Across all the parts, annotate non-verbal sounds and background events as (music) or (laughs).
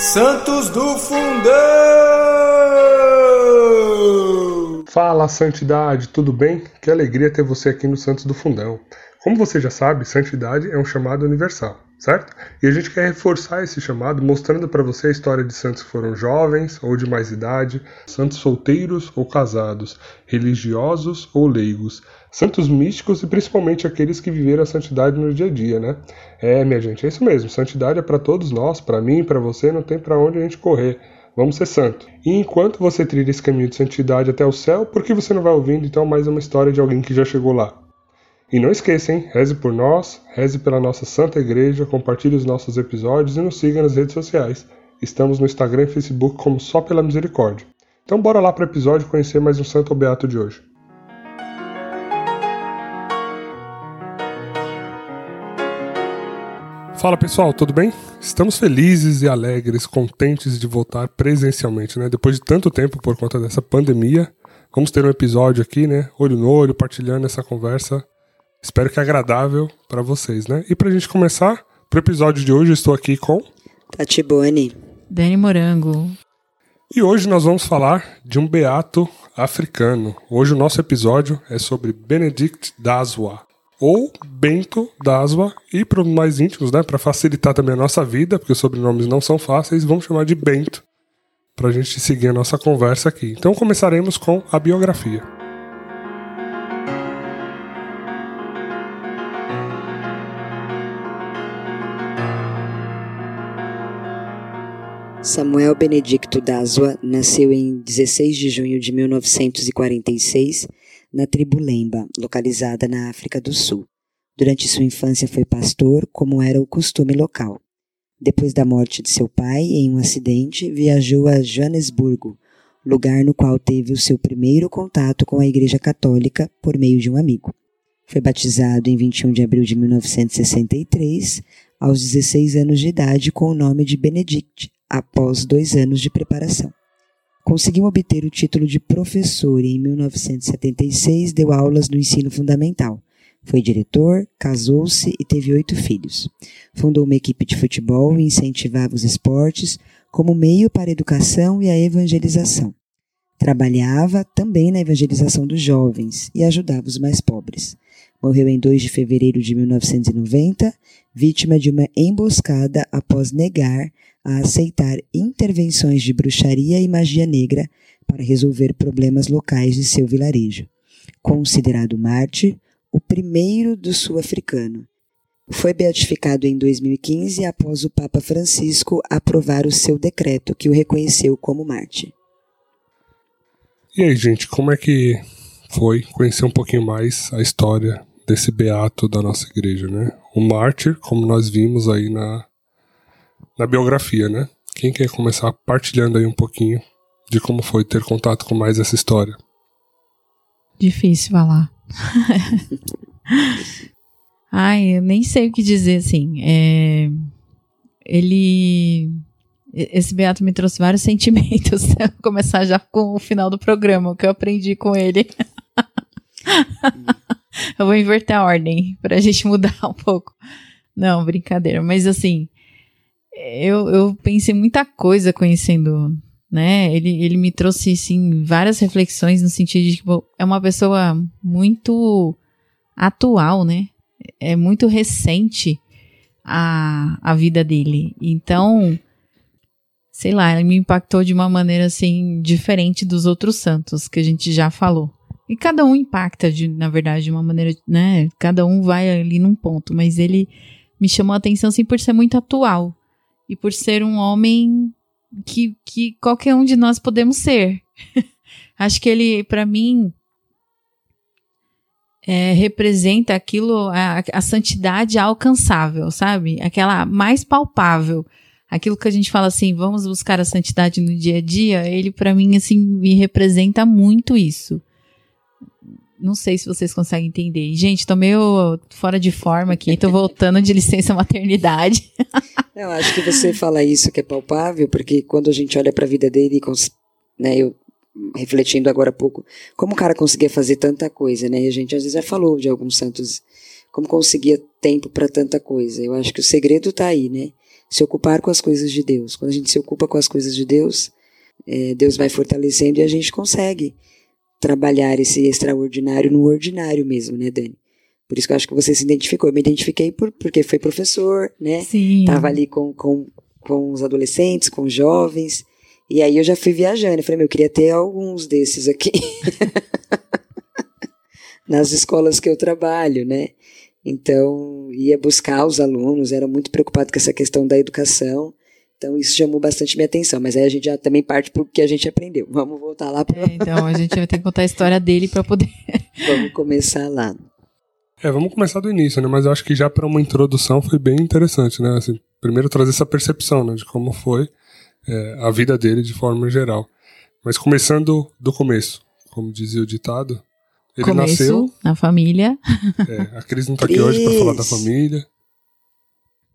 Santos do Fundão! Fala, Santidade, tudo bem? Que alegria ter você aqui no Santos do Fundão. Como você já sabe, santidade é um chamado universal, certo? E a gente quer reforçar esse chamado mostrando para você a história de santos que foram jovens ou de mais idade, santos solteiros ou casados, religiosos ou leigos, santos místicos e principalmente aqueles que viveram a santidade no dia a dia, né? É, minha gente, é isso mesmo. Santidade é para todos nós, para mim, para você, não tem para onde a gente correr. Vamos ser santo. E enquanto você trilha esse caminho de santidade até o céu, por que você não vai ouvindo então mais uma história de alguém que já chegou lá? E não esqueça, hein? Reze por nós, reze pela nossa Santa Igreja, compartilhe os nossos episódios e nos siga nas redes sociais. Estamos no Instagram e Facebook como Só Pela Misericórdia. Então bora lá para o episódio conhecer mais um Santo Beato de hoje. Fala pessoal, tudo bem? Estamos felizes e alegres, contentes de voltar presencialmente, né? Depois de tanto tempo por conta dessa pandemia, vamos ter um episódio aqui, né? Olho no olho, partilhando essa conversa. Espero que é agradável para vocês, né? E pra gente começar, pro episódio de hoje, eu estou aqui com Tati Boni, Dani Morango. E hoje nós vamos falar de um beato africano. Hoje o nosso episódio é sobre Benedict Daswa ou Bento Daswa, e para os mais íntimos, né, para facilitar também a nossa vida, porque os sobrenomes não são fáceis, vamos chamar de Bento, para a gente seguir a nossa conversa aqui. Então começaremos com a biografia. Samuel Benedicto Daswa nasceu em 16 de junho de 1946 na tribo Lemba, localizada na África do Sul. Durante sua infância foi pastor, como era o costume local. Depois da morte de seu pai, em um acidente, viajou a Joanesburgo, lugar no qual teve o seu primeiro contato com a Igreja Católica por meio de um amigo. Foi batizado em 21 de abril de 1963, aos 16 anos de idade, com o nome de Benedict, após dois anos de preparação. Conseguiu obter o título de professor e em 1976 deu aulas no ensino fundamental. Foi diretor, casou-se e teve oito filhos. Fundou uma equipe de futebol e incentivava os esportes como meio para a educação e a evangelização. Trabalhava também na evangelização dos jovens e ajudava os mais pobres. Morreu em 2 de fevereiro de 1990, vítima de uma emboscada após negar a aceitar intervenções de bruxaria e magia negra para resolver problemas locais de seu vilarejo. Considerado mártir, o primeiro do sul-africano. Foi beatificado em 2015 após o Papa Francisco aprovar o seu decreto que o reconheceu como mártir. E aí, gente, como é que foi conhecer um pouquinho mais a história desse beato da nossa igreja, né? O mártir, como nós vimos aí na, na biografia, né? Quem quer começar partilhando aí um pouquinho de como foi ter contato com mais essa história? Difícil falar. (laughs) Ai, eu nem sei o que dizer, assim. É... Ele. Esse Beato me trouxe vários (laughs) sentimentos. Vou começar já com o final do programa, o que eu aprendi com ele. (laughs) eu vou inverter a ordem pra gente mudar um pouco. Não, brincadeira. Mas assim, eu, eu pensei muita coisa conhecendo, né? Ele, ele me trouxe, sim, várias reflexões no sentido de que tipo, é uma pessoa muito atual, né? É muito recente a, a vida dele. Então, sei lá, ele me impactou de uma maneira, assim, diferente dos outros santos que a gente já falou. E cada um impacta, de, na verdade, de uma maneira, né? Cada um vai ali num ponto, mas ele me chamou a atenção, assim, por ser muito atual e por ser um homem que, que qualquer um de nós podemos ser. (laughs) Acho que ele, para mim, é, representa aquilo, a, a santidade alcançável, sabe? Aquela mais palpável. Aquilo que a gente fala assim, vamos buscar a santidade no dia a dia, ele para mim assim me representa muito isso. Não sei se vocês conseguem entender. Gente, tô meio fora de forma aqui, tô voltando de licença maternidade. (laughs) Eu acho que você fala isso que é palpável, porque quando a gente olha para a vida dele, né, eu refletindo agora há pouco, como o cara conseguia fazer tanta coisa, né? E a gente às vezes já falou de alguns santos, como conseguia tempo para tanta coisa. Eu acho que o segredo tá aí, né? se ocupar com as coisas de Deus. Quando a gente se ocupa com as coisas de Deus, é, Deus vai fortalecendo e a gente consegue trabalhar esse extraordinário no ordinário mesmo, né, Dani? Por isso que eu acho que você se identificou. Eu me identifiquei por, porque foi professor, né? Sim. Tava ali com, com, com os adolescentes, com os jovens. E aí eu já fui viajando. Eu falei, meu, eu queria ter alguns desses aqui. (laughs) Nas escolas que eu trabalho, né? Então, ia buscar os alunos, era muito preocupado com essa questão da educação. Então, isso chamou bastante minha atenção. Mas aí a gente já também parte para o que a gente aprendeu. Vamos voltar lá para. É, então, a gente vai ter que contar a história dele para poder. (laughs) Vamos começar lá. É, vamos começar do início, né? Mas eu acho que já para uma introdução foi bem interessante, né? Assim, primeiro trazer essa percepção, né? De como foi é, a vida dele de forma geral. Mas começando do começo, como dizia o ditado, ele Começo nasceu. na família. É, a Cris não tá aqui hoje para falar da família.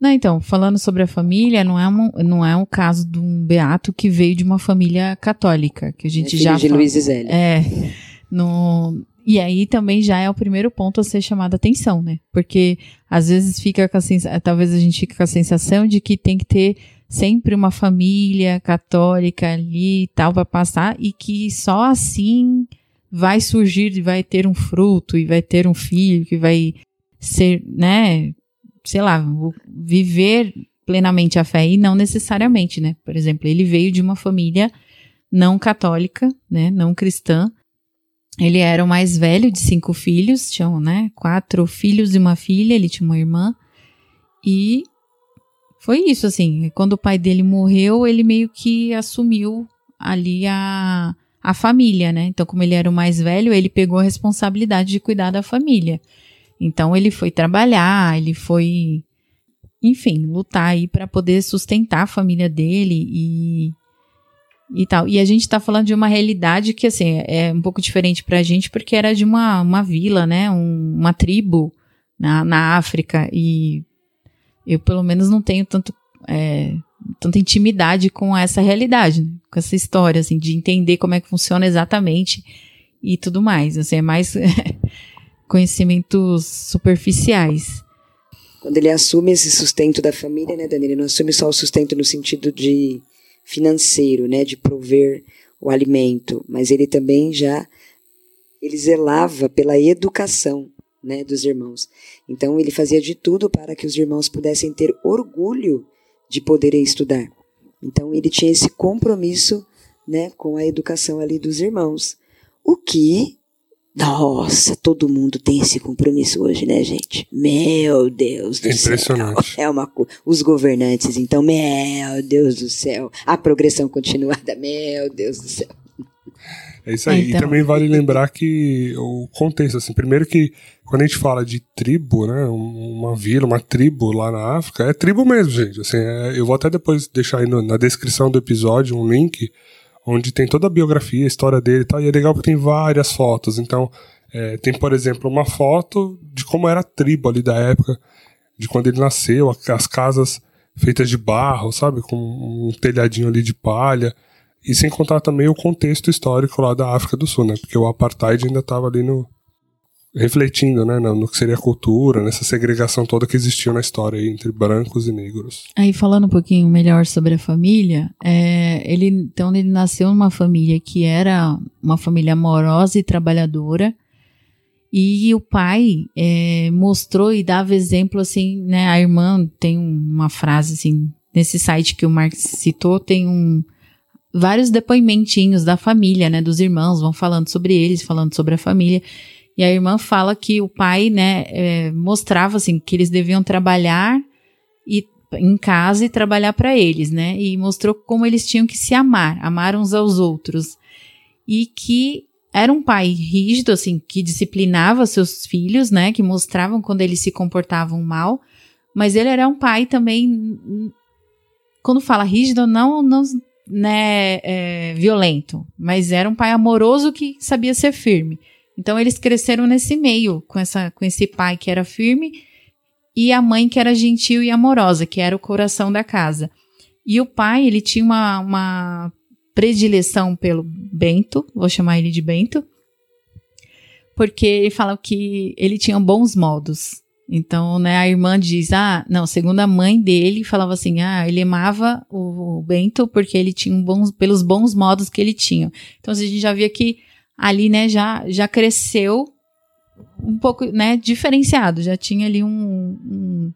Não, então, falando sobre a família, não é, um, não é um caso de um beato que veio de uma família católica, que a gente Filho já de fala- Luiz Zélia. É. No, e aí também já é o primeiro ponto a ser chamado a atenção, né? Porque às vezes fica com a sensação, talvez a gente fique com a sensação de que tem que ter sempre uma família católica ali e tal para passar e que só assim vai surgir e vai ter um fruto e vai ter um filho que vai ser, né, sei lá, viver plenamente a fé e não necessariamente, né? Por exemplo, ele veio de uma família não católica, né, não cristã. Ele era o mais velho de cinco filhos, tinham, né, quatro filhos e uma filha, ele tinha uma irmã. E foi isso, assim, quando o pai dele morreu, ele meio que assumiu ali a, a família, né? Então, como ele era o mais velho, ele pegou a responsabilidade de cuidar da família. Então, ele foi trabalhar, ele foi, enfim, lutar aí para poder sustentar a família dele e e tal. E a gente tá falando de uma realidade que, assim, é um pouco diferente pra gente, porque era de uma, uma vila, né? Um- uma tribo na, na África. E eu, pelo menos, não tenho tanto, é, tanta intimidade com essa realidade, né? com essa história, assim, de entender como é que funciona exatamente e tudo mais. Assim, é mais (laughs) conhecimentos superficiais. Quando ele assume esse sustento da família, né, Dani? Ele não assume só o sustento no sentido de financeiro, né, de prover o alimento, mas ele também já ele zelava pela educação, né, dos irmãos. Então ele fazia de tudo para que os irmãos pudessem ter orgulho de poderem estudar. Então ele tinha esse compromisso, né, com a educação ali dos irmãos. O que nossa, todo mundo tem esse compromisso hoje, né, gente? Meu Deus do É céu. impressionante. (laughs) É uma os governantes, então, meu Deus do céu. A progressão continuada, meu Deus do céu. É isso aí. Então. E também vale lembrar que o contexto, assim, primeiro que quando a gente fala de tribo, né, um- uma vila, uma tribo lá na África, é tribo mesmo, gente. Assim, é- eu vou até depois deixar aí no- na descrição do episódio um link onde tem toda a biografia, a história dele e tal, e é legal porque tem várias fotos. Então, é, tem, por exemplo, uma foto de como era a tribo ali da época, de quando ele nasceu, as casas feitas de barro, sabe, com um telhadinho ali de palha. E sem contar também o contexto histórico lá da África do Sul, né? Porque o apartheid ainda estava ali no refletindo, né, no, que seria a cultura, nessa segregação toda que existiu na história entre brancos e negros. Aí falando um pouquinho melhor sobre a família, é, ele então ele nasceu numa família que era uma família amorosa e trabalhadora e o pai é, mostrou e dava exemplo assim, né? A irmã tem uma frase assim nesse site que o Marx citou tem um vários depoimentinhos da família, né? Dos irmãos vão falando sobre eles, falando sobre a família. E a irmã fala que o pai, né, é, mostrava assim que eles deviam trabalhar e em casa e trabalhar para eles, né? E mostrou como eles tinham que se amar, amar uns aos outros. E que era um pai rígido, assim, que disciplinava seus filhos, né? Que mostravam quando eles se comportavam mal. Mas ele era um pai também. Quando fala rígido, não, não né, é, violento, mas era um pai amoroso que sabia ser firme. Então eles cresceram nesse meio, com, essa, com esse pai que era firme e a mãe que era gentil e amorosa, que era o coração da casa. E o pai, ele tinha uma, uma predileção pelo Bento, vou chamar ele de Bento, porque ele fala que ele tinha bons modos. Então, né, a irmã diz: ah, não, segundo a mãe dele, falava assim: ah, ele amava o Bento porque ele tinha bons, pelos bons modos que ele tinha. Então, a gente já via que ali, né, já, já cresceu um pouco, né, diferenciado, já tinha ali um, um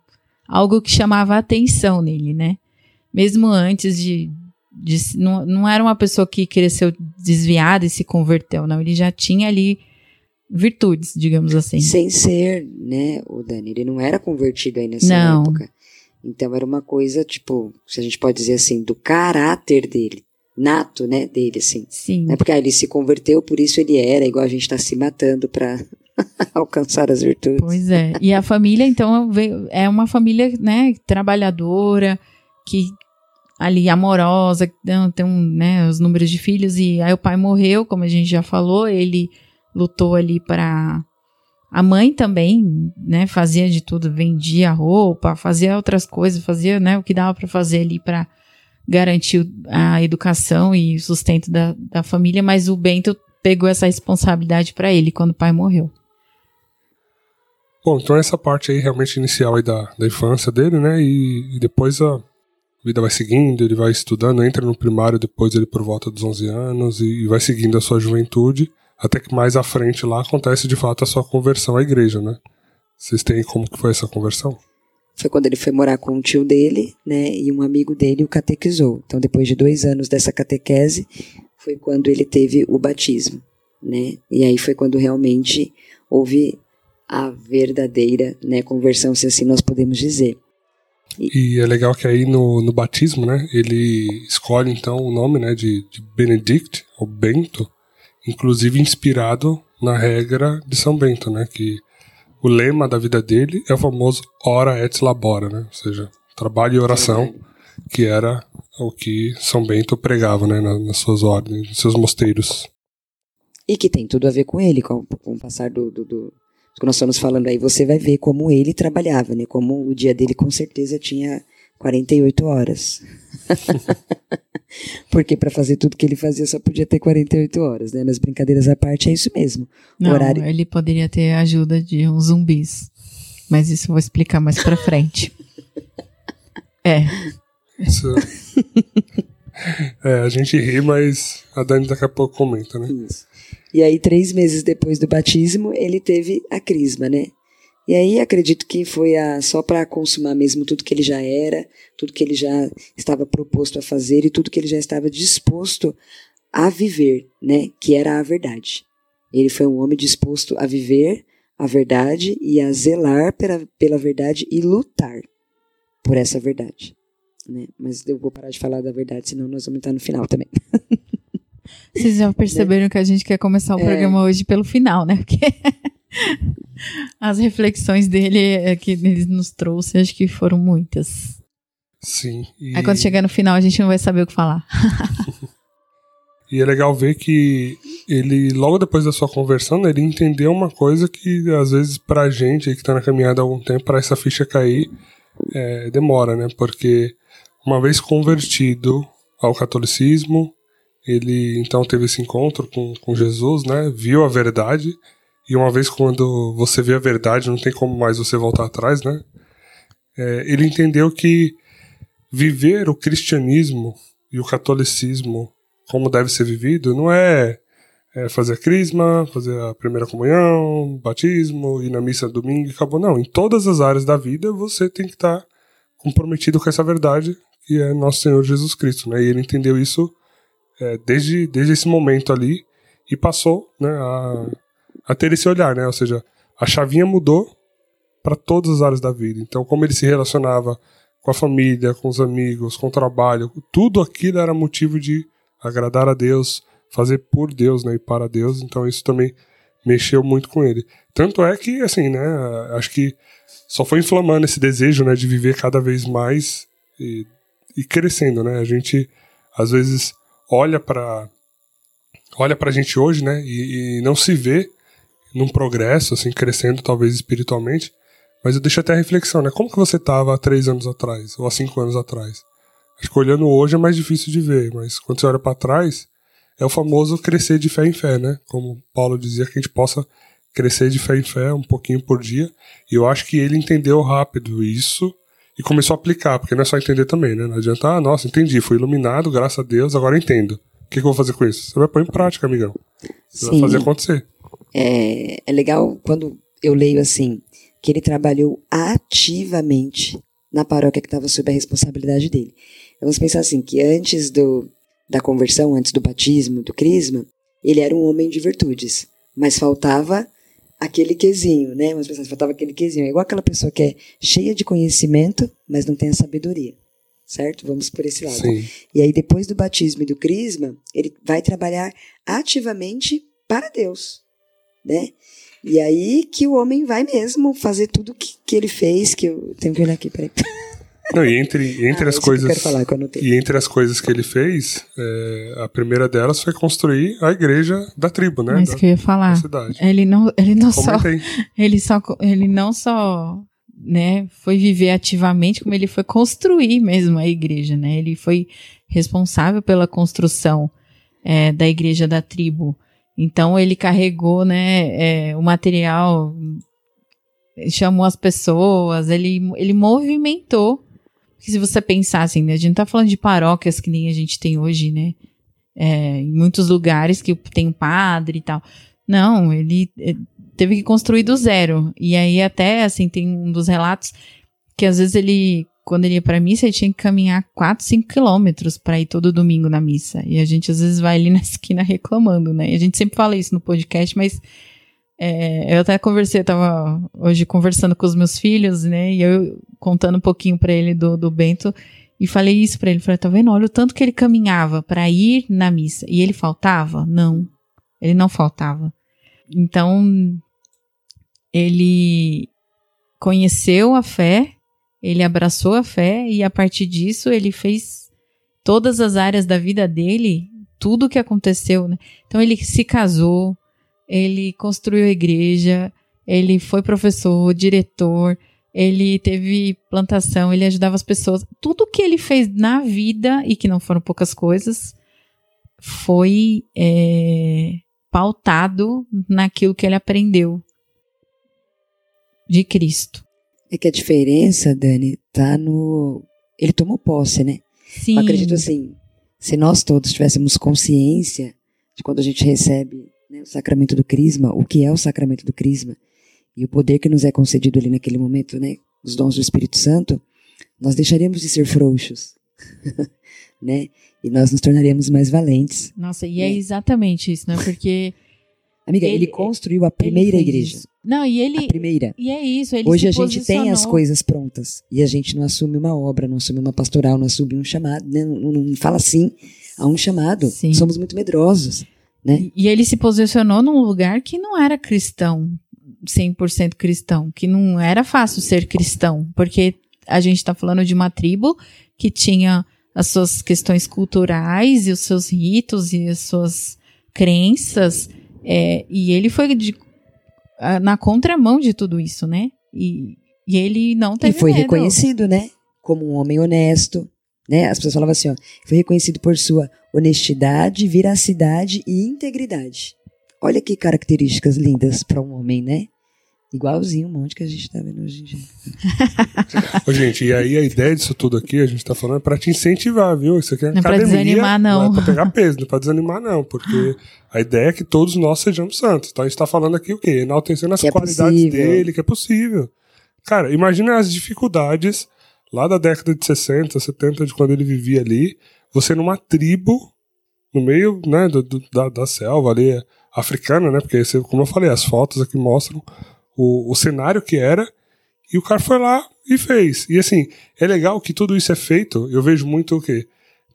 algo que chamava a atenção nele, né? Mesmo antes de, de não, não era uma pessoa que cresceu desviada e se converteu, não, ele já tinha ali virtudes, digamos assim. Sem ser, né, o Dani, ele não era convertido aí nessa não. época. Então era uma coisa, tipo, se a gente pode dizer assim, do caráter dele. Nato, né, dele, assim. Sim. Não é porque ah, ele se converteu, por isso ele era, igual a gente tá se matando pra (laughs) alcançar as virtudes. Pois é. E a família, então, é uma família, né, trabalhadora, que ali amorosa, tem um, né, os números de filhos, e aí o pai morreu, como a gente já falou, ele lutou ali para a mãe também, né, fazia de tudo, vendia roupa, fazia outras coisas, fazia, né, o que dava para fazer ali para garantir a educação e o sustento da, da família, mas o Bento pegou essa responsabilidade para ele quando o pai morreu. Bom, então essa parte aí realmente inicial aí da, da infância dele, né, e, e depois a vida vai seguindo, ele vai estudando, entra no primário depois ele por volta dos 11 anos e, e vai seguindo a sua juventude até que mais à frente lá acontece de fato a sua conversão à igreja, né? Vocês têm como que foi essa conversão? Foi quando ele foi morar com um tio dele, né? E um amigo dele o catequizou. Então, depois de dois anos dessa catequese, foi quando ele teve o batismo, né? E aí foi quando realmente houve a verdadeira né, conversão, se assim nós podemos dizer. E, e é legal que aí no, no batismo, né, ele escolhe então o nome né, de, de Benedict, ou Bento, inclusive inspirado na regra de São Bento, né? Que o lema da vida dele é o famoso ora et labora, né? Ou seja, trabalho e oração, que era o que São Bento pregava, né? Nas suas ordens, nos seus mosteiros. E que tem tudo a ver com ele, com, com o passar do, do, do que nós estamos falando aí, você vai ver como ele trabalhava, né? Como o dia dele com certeza tinha 48 horas. (laughs) Porque para fazer tudo que ele fazia só podia ter 48 horas, né? Mas brincadeiras à parte é isso mesmo. Não, horário... ele poderia ter a ajuda de uns zumbis. Mas isso eu vou explicar mais pra frente. é. Isso... é, a gente ri, mas a Dani daqui a pouco comenta, né? Isso. E aí, três meses depois do batismo, ele teve a crisma, né? E aí acredito que foi a, só para consumar mesmo tudo que ele já era, tudo que ele já estava proposto a fazer e tudo que ele já estava disposto a viver, né? Que era a verdade. Ele foi um homem disposto a viver a verdade e a zelar pela, pela verdade e lutar por essa verdade. Né? Mas eu vou parar de falar da verdade, senão nós vamos estar no final também. (laughs) Vocês já perceberam né? que a gente quer começar o é. programa hoje pelo final, né? Porque (laughs) as reflexões dele é, que ele nos trouxe, acho que foram muitas. Sim. E... Aí quando chegar no final a gente não vai saber o que falar. (laughs) e é legal ver que ele, logo depois da sua conversão, né, ele entendeu uma coisa que às vezes pra gente aí que tá na caminhada há algum tempo, para essa ficha cair, é, demora, né? Porque uma vez convertido ao catolicismo, ele então teve esse encontro com, com Jesus, né? Viu a verdade e uma vez quando você vê a verdade, não tem como mais você voltar atrás, né? É, ele entendeu que viver o cristianismo e o catolicismo como deve ser vivido não é, é fazer a crisma, fazer a primeira comunhão, batismo, ir na missa domingo e acabou. Não, em todas as áreas da vida você tem que estar comprometido com essa verdade que é nosso Senhor Jesus Cristo, né? E ele entendeu isso é, desde, desde esse momento ali e passou né, a a ter esse olhar, né? Ou seja, a chavinha mudou para todas as áreas da vida. Então, como ele se relacionava com a família, com os amigos, com o trabalho, tudo aquilo era motivo de agradar a Deus, fazer por Deus, né, e para Deus. Então, isso também mexeu muito com ele. Tanto é que, assim, né, acho que só foi inflamando esse desejo, né, de viver cada vez mais e, e crescendo, né? A gente às vezes olha para olha para a gente hoje, né, e, e não se vê num progresso, assim, crescendo talvez espiritualmente. Mas eu deixo até a reflexão, né? Como que você estava há três anos atrás, ou há cinco anos atrás? Acho que olhando hoje é mais difícil de ver, mas quando você olha para trás, é o famoso crescer de fé em fé, né? Como Paulo dizia, que a gente possa crescer de fé em fé um pouquinho por dia. E eu acho que ele entendeu rápido isso e começou a aplicar, porque não é só entender também, né? Não adianta, ah, nossa, entendi, fui iluminado, graças a Deus, agora entendo. O que, que eu vou fazer com isso? Você vai pôr em prática, amigão. Você Sim. vai fazer acontecer. É, é legal quando eu leio assim, que ele trabalhou ativamente na paróquia que estava sob a responsabilidade dele. Vamos pensar assim, que antes do, da conversão, antes do batismo, do crisma, ele era um homem de virtudes, mas faltava aquele quesinho, né? Umas pessoas faltava aquele quesinho. É igual aquela pessoa que é cheia de conhecimento, mas não tem a sabedoria. Certo? Vamos por esse lado. Sim. E aí, depois do batismo e do crisma, ele vai trabalhar ativamente para Deus, né? E aí que o homem vai mesmo fazer tudo que, que ele fez, que eu tenho que olhar aqui, peraí. (laughs) Não, e entre, entre ah, as coisas. Que falar, que e entre as coisas que ele fez, é, a primeira delas foi construir a igreja da tribo, né? Mas da, que eu ia falar. Ele não, ele não só. (laughs) Ele só. Ele não só. Né, foi viver ativamente, como ele foi construir mesmo a igreja, né? Ele foi responsável pela construção é, da igreja da tribo. Então ele carregou, né, é, o material, chamou as pessoas, ele, ele movimentou porque se você pensar assim, né, a gente não tá falando de paróquias que nem a gente tem hoje, né? É, em muitos lugares que tem um padre e tal. Não, ele é, teve que construir do zero. E aí até, assim, tem um dos relatos que às vezes ele, quando ele ia pra missa, ele tinha que caminhar 4, 5 quilômetros para ir todo domingo na missa. E a gente às vezes vai ali (laughs) na esquina reclamando, né? E a gente sempre fala isso no podcast, mas é, eu até conversei, eu tava hoje conversando com os meus filhos, né? E eu contando um pouquinho para ele do, do Bento e falei isso para ele. Falei, tá vendo? Olha o tanto que ele caminhava para ir na missa. E ele faltava? Não. Ele não faltava. Então, ele conheceu a fé, ele abraçou a fé e a partir disso ele fez todas as áreas da vida dele, tudo o que aconteceu, né? Então ele se casou, ele construiu a igreja, ele foi professor, diretor, ele teve plantação, ele ajudava as pessoas. Tudo que ele fez na vida, e que não foram poucas coisas, foi é, pautado naquilo que ele aprendeu de Cristo. É que a diferença, Dani, tá no. Ele tomou posse, né? Sim. Eu acredito assim, se nós todos tivéssemos consciência de quando a gente recebe né, o sacramento do crisma, o que é o sacramento do crisma, e o poder que nos é concedido ali naquele momento, né, os dons do Espírito Santo, nós deixaríamos de ser frouxos, (laughs) né, e nós nos tornaríamos mais valentes. Nossa, e é né? é exatamente isso, né, porque... Amiga, ele, ele construiu a primeira igreja. Isso. Não, e ele. A primeira. E é isso. Hoje a gente tem as coisas prontas. E a gente não assume uma obra, não assume uma pastoral, não assume um chamado. Né? Não, não, fala sim a um chamado. Sim. Somos muito medrosos. Né? E ele se posicionou num lugar que não era cristão, 100% cristão, que não era fácil ser cristão, porque a gente está falando de uma tribo que tinha as suas questões culturais e os seus ritos e as suas crenças, é, e ele foi de, na contramão de tudo isso, né? E, e ele não teve E foi medo. reconhecido, né? Como um homem honesto, né? As pessoas falavam assim, ó, foi reconhecido por sua honestidade, veracidade e integridade. Olha que características lindas para um homem, né? Igualzinho um monte que a gente está vendo hoje em dia. (laughs) Ô, gente, e aí a ideia disso tudo aqui, a gente está falando, é para te incentivar, viu? Isso aqui é não é para desanimar, não. Não é para pegar peso, não é para desanimar, não. Porque (laughs) a ideia é que todos nós sejamos santos. Então a gente está falando aqui o quê? Enaltecendo as que é qualidades é dele, que é possível. Cara, imagina as dificuldades lá da década de 60, 70, de quando ele vivia ali, você numa tribo, no meio né, do, do, da, da selva ali, africana, né? Porque, como eu falei, as fotos aqui mostram o, o cenário que era, e o cara foi lá e fez. E assim, é legal que tudo isso é feito, eu vejo muito o quê?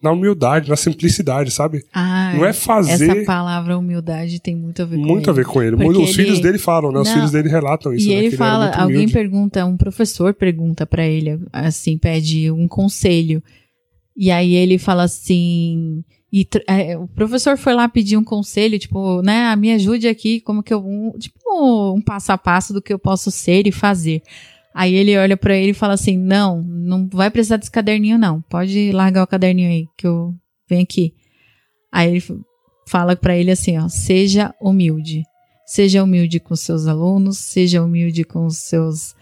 na humildade, na simplicidade, sabe? Ah, não é fazer. Essa palavra humildade tem muito a ver com muito ele. a ver com ele. Os ele... filhos dele falam, né? Os não, filhos dele relatam isso. E né? ele fala, ele alguém pergunta, um professor pergunta para ele, assim, pede um conselho. E aí ele fala assim. E é, o professor foi lá pedir um conselho, tipo, né, me ajude aqui, como que eu. Um, tipo, um passo a passo do que eu posso ser e fazer. Aí ele olha para ele e fala assim: Não, não vai precisar desse caderninho, não. Pode largar o caderninho aí, que eu venho aqui. Aí ele fala para ele assim: ó, seja humilde. Seja humilde com seus alunos, seja humilde com os seus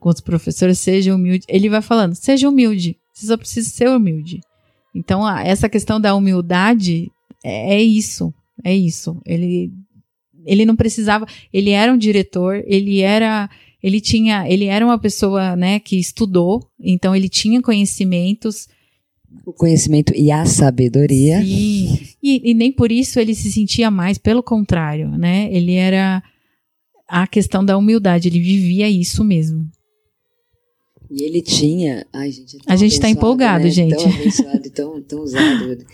com os professores, seja humilde. Ele vai falando, seja humilde. Você só precisa ser humilde. Então, essa questão da humildade é, é isso. É isso. Ele, ele não precisava. Ele era um diretor, ele era. Ele tinha. Ele era uma pessoa né, que estudou, então ele tinha conhecimentos. O conhecimento e a sabedoria. Sim. E, e nem por isso ele se sentia mais, pelo contrário, né? Ele era a questão da humildade, ele vivia isso mesmo. E ele tinha. Ai, gente, é a gente está empolgado, né? gente. Tão abençoado, tão, tão usado.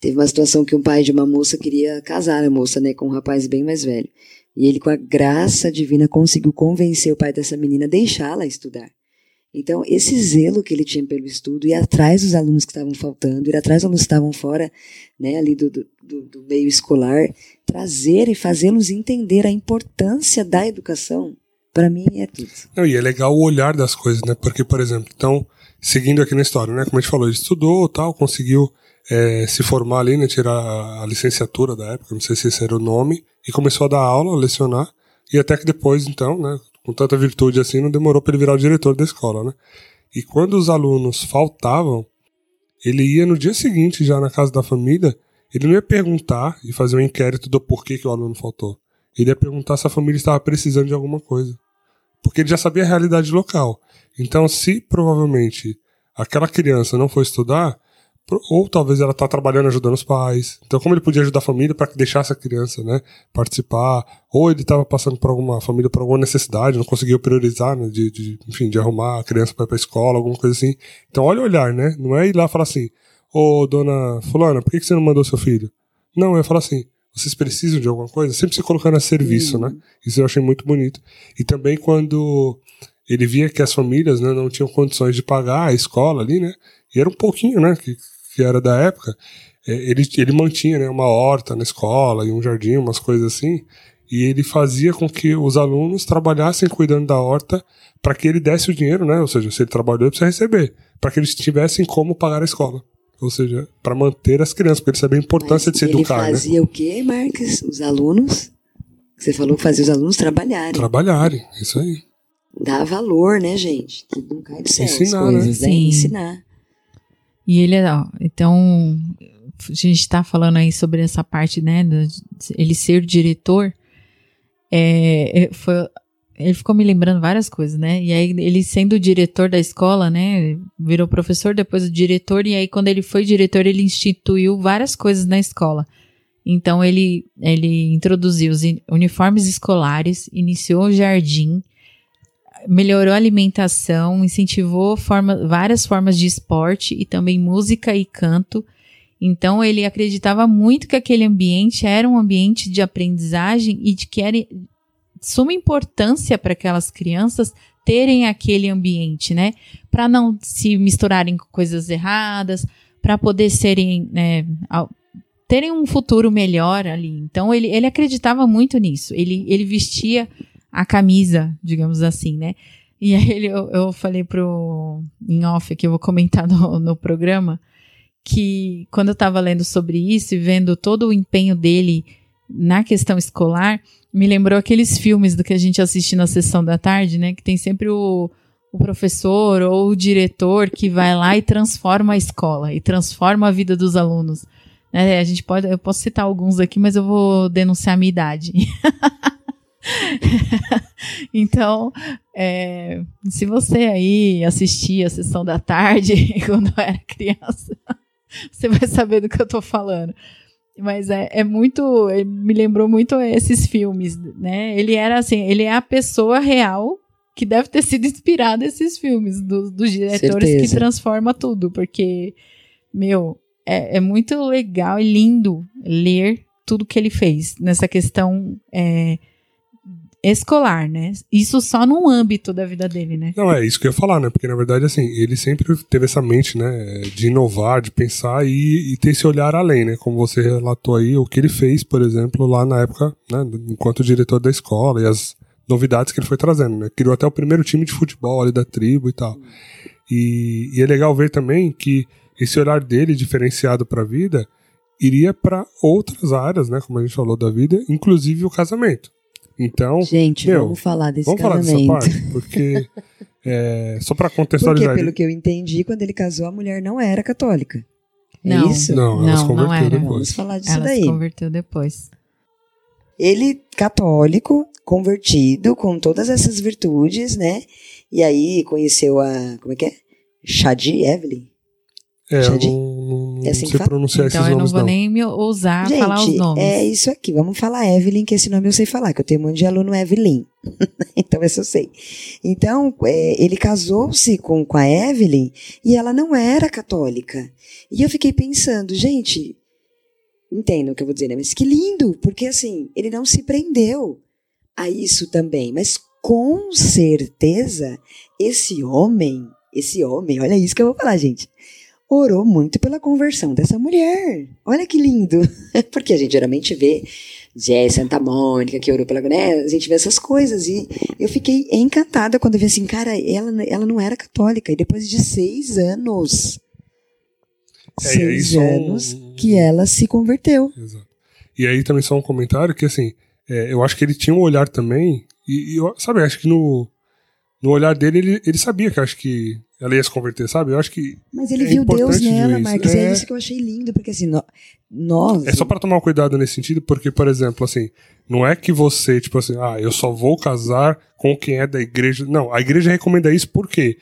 Teve uma situação que um pai de uma moça queria casar a moça, né, com um rapaz bem mais velho. E ele, com a graça divina, conseguiu convencer o pai dessa menina a deixá-la estudar. Então, esse zelo que ele tinha pelo estudo, ir atrás dos alunos que estavam faltando, ir atrás dos alunos que estavam fora né, ali do, do, do meio escolar, trazer e fazê-los entender a importância da educação, para mim é tudo. Não, e é legal o olhar das coisas, né? Porque, por exemplo, então, seguindo aqui na história, né? Como a gente falou, ele estudou tal, conseguiu é, se formar ali, né? Tirar a licenciatura da época, não sei se esse era o nome, e começou a dar aula, a lecionar, e até que depois, então, né? Com tanta virtude assim, não demorou para ele virar o diretor da escola, né? E quando os alunos faltavam, ele ia no dia seguinte, já na casa da família, ele não ia perguntar e fazer um inquérito do porquê que o aluno faltou. Ele ia perguntar se a família estava precisando de alguma coisa. Porque ele já sabia a realidade local. Então, se provavelmente aquela criança não for estudar, ou talvez ela está trabalhando ajudando os pais. Então, como ele podia ajudar a família para que deixasse a criança né, participar, ou ele estava passando por alguma família por alguma necessidade, não conseguiu priorizar, né, de, de, enfim, de arrumar a criança para ir para escola, alguma coisa assim. Então, olha o olhar, né? Não é ir lá falar assim: Ô, dona Fulana, por que, que você não mandou seu filho? Não, eu ia falar assim: vocês precisam de alguma coisa? Sempre se colocando a serviço, né? Isso eu achei muito bonito. E também quando ele via que as famílias né, não tinham condições de pagar a escola ali, né? E era um pouquinho, né? Que, que era da época. É, ele, ele mantinha né, uma horta na escola e um jardim, umas coisas assim. E ele fazia com que os alunos trabalhassem cuidando da horta para que ele desse o dinheiro, né? Ou seja, se ele trabalhou, ele precisa receber. Para que eles tivessem como pagar a escola ou seja, para manter as crianças, para eles saberem a importância Mas de se ele educar. Ele fazia né? o quê, Marcos? Os alunos? Você falou que fazia os alunos trabalharem. Trabalharem, isso aí. Dá valor, né, gente? Que não cai do céu Ensinar, as coisas, né? né? Ensinar. E ele, ó, então, a gente está falando aí sobre essa parte, né, ele ser diretor, é, foi ele ficou me lembrando várias coisas, né? E aí ele sendo o diretor da escola, né, virou professor, depois o diretor e aí quando ele foi diretor, ele instituiu várias coisas na escola. Então ele ele introduziu os uniformes escolares, iniciou o jardim, melhorou a alimentação, incentivou forma, várias formas de esporte e também música e canto. Então ele acreditava muito que aquele ambiente era um ambiente de aprendizagem e de que era suma importância para aquelas crianças terem aquele ambiente, né? Para não se misturarem com coisas erradas, para poder serem, né, terem um futuro melhor ali. Então ele, ele acreditava muito nisso. Ele, ele vestia a camisa, digamos assim, né? E aí ele, eu, eu falei pro em off que eu vou comentar no, no programa que quando eu estava lendo sobre isso e vendo todo o empenho dele na questão escolar, me lembrou aqueles filmes do que a gente assiste na sessão da tarde, né? Que tem sempre o, o professor ou o diretor que vai lá e transforma a escola e transforma a vida dos alunos. Né? A gente pode, eu posso citar alguns aqui, mas eu vou denunciar a minha idade. (laughs) então, é, se você aí assistia a sessão da tarde (laughs) quando eu era criança, (laughs) você vai saber do que eu tô falando. Mas é, é muito. Me lembrou muito esses filmes, né? Ele era assim, ele é a pessoa real que deve ter sido inspirada nesses filmes, do, dos diretores Certeza. que transforma tudo, porque, meu, é, é, muito legal e lindo ler tudo que ele fez nessa questão é, escolar, né? Isso só num âmbito da vida dele, né? Não, é isso que eu ia falar, né? Porque na verdade, assim, ele sempre teve essa mente, né? De inovar, de pensar e, e ter esse olhar além, né? Como você relatou aí, o que ele fez, por exemplo, lá na época, né? Enquanto diretor da escola e as novidades que ele foi trazendo, né? Criou até o primeiro time de futebol ali da tribo e tal. E, e é legal ver também que esse olhar dele diferenciado para a vida iria para outras áreas, né, como a gente falou da vida, inclusive o casamento. Então, gente, meu, vamos falar desse vamos casamento. falar dessa parte, porque (laughs) é, só para contextualizar. Porque pelo que eu entendi, quando ele casou, a mulher não era católica. É não, isso? Não, ela se converteu depois. Vamos falar disso ela daí. se converteu depois. Ele, católico, convertido, com todas essas virtudes, né? E aí conheceu a. Como é que é? Shadi Evelyn? É, eu não, não É assim que sei pronunciar Então esses eu não nomes, vou não. nem me ousar a falar os Gente, nomes. é isso aqui. Vamos falar Evelyn, que esse nome eu sei falar, que eu tenho um monte de aluno Evelyn. (laughs) então, esse eu sei. Então, é, ele casou-se com, com a Evelyn e ela não era católica. E eu fiquei pensando, gente, entendam o que eu vou dizer, né? Mas que lindo, porque assim, ele não se prendeu a isso também. Mas com certeza, esse homem, esse homem, olha isso que eu vou falar, gente orou muito pela conversão dessa mulher. Olha que lindo. (laughs) Porque a gente geralmente vê Jé, Santa Mônica, que orou pela. Né? A gente vê essas coisas. E eu fiquei encantada quando eu vi assim, cara, ela, ela não era católica. E depois de seis anos. É, seis um- anos que ela se converteu. Exato. E aí também só um comentário que, assim, é, eu acho que ele tinha um olhar também, e, e eu, sabe, acho que no, no olhar dele, ele, ele sabia que acho que ela ia se converter, sabe? Eu acho que Mas ele É viu Deus nela. Marcos. É. É. isso que eu achei lindo, porque assim, nó- nós. é só pra tomar cuidado nesse sentido, porque, por exemplo, assim, não é que você, tipo assim, ah, eu só vou casar com quem é da igreja. Não, a igreja recomenda isso por quê?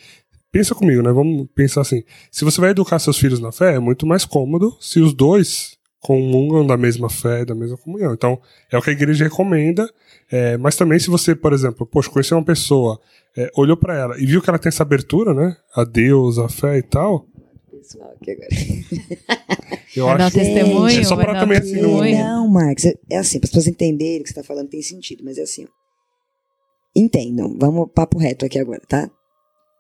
Pensa comigo, né? Vamos pensar assim. Se você vai educar seus filhos na fé, é muito mais cômodo se os dois comungam da mesma fé, da mesma comunhão. Então, é o que a igreja recomenda. é, mas também se você, por exemplo, poxa, conheceu uma pessoa, é, olhou pra ela e viu que ela tem essa abertura, né? A Deus, a fé e tal. Pessoal, agora. (laughs) Eu dar acho testemunho? É só pra dar também, assim, testemunho? Não, Marcos, é- é assim, para as pessoas entenderem o que você está falando tem sentido, mas é assim. ó. Entendam, vamos papo reto aqui agora, tá?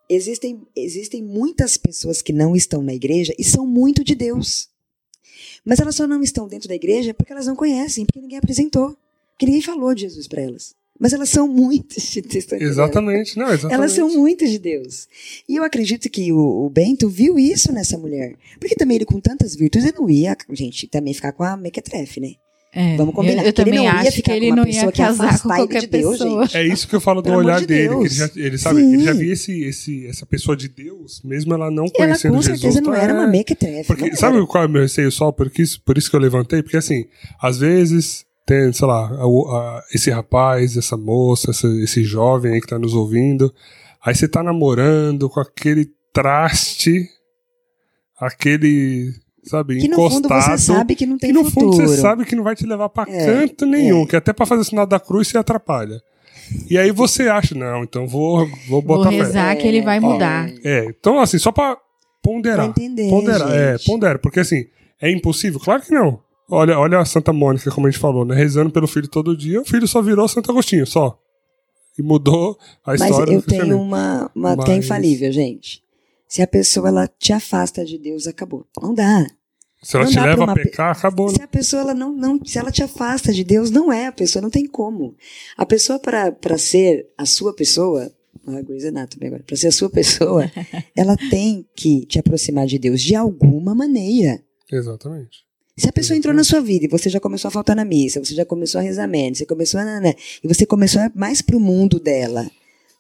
Existem, existem muitas pessoas que não estão na igreja e são muito de Deus. Mas elas só não estão dentro da igreja porque elas não conhecem, porque ninguém apresentou, porque ninguém falou de Jesus para elas. Mas elas são muitas de Deus. Exatamente, não, exatamente. Elas são muitas de Deus. E eu acredito que o, o Bento viu isso nessa mulher. Porque também ele, com tantas virtudes, ele não ia, gente, também ficar com a mequetrefe, né? É, Vamos combinar. Eu, eu que ele também não ia acho que ficar com ele não pessoa ia que casar com qualquer de Deus, pessoa. gente. É isso que eu falo do Pelo olhar de dele, que ele Deus. já, ele sabe, Sim. ele já via esse, esse, essa pessoa de Deus, mesmo ela não Ela conhecendo com Jesus. certeza não então era é- uma mequetrefe. Porque, não sabe qual é o meu receio só? Porque isso, por isso que eu levantei? Porque assim, às vezes tem, sei lá, a- a- esse rapaz, essa moça, essa- esse jovem aí que tá nos ouvindo, aí você tá namorando com aquele traste, aquele, sabe, Que no encostado. fundo você sabe que não tem que no futuro. fundo você sabe que não vai te levar pra É, canto nenhum, é. que até pra fazer o sinal da cruz você atrapalha. E aí você acha, não, então vou, vou Vou botar fé. rezar que ele vai É, mudar. É, então assim, só pra ponderar. Pra entender, Ponderar, é, gente. pondera, porque assim, é impossível? Claro que não. Olha, olha a Santa Mônica, como a gente falou, né? Rezando pelo filho todo dia, o filho só virou Santo Agostinho, só. E mudou a Mas história eu do cristianismo. tenho uma, uma que é Mas- infalível, gente. Se a pessoa ela te afasta de Deus, acabou. Não dá. Se ela não te leva uma a pe- pecar, acabou. né? Se a pessoa ela não, não, se ela te afasta de Deus, não é a pessoa, não tem como. A pessoa para para ser a sua pessoa, ah, Grey's Anatomy agora, para ser a sua pessoa, (laughs) ela tem que te aproximar de Deus de alguma maneira. Exatamente. Se a pessoa entrou na sua vida e você já começou a faltar na missa, você já começou a rezar menos, você começou a e você começou a ir mais pro mundo dela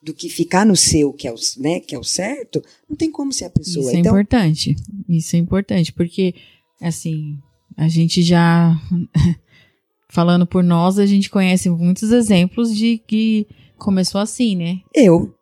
do que ficar no seu, que é o, né, que é o certo, não tem como ser a pessoa. Isso é então, importante. Isso é importante, porque, assim, a gente já. (laughs) Falando por nós, a gente conhece muitos exemplos de que começou assim, né? eu,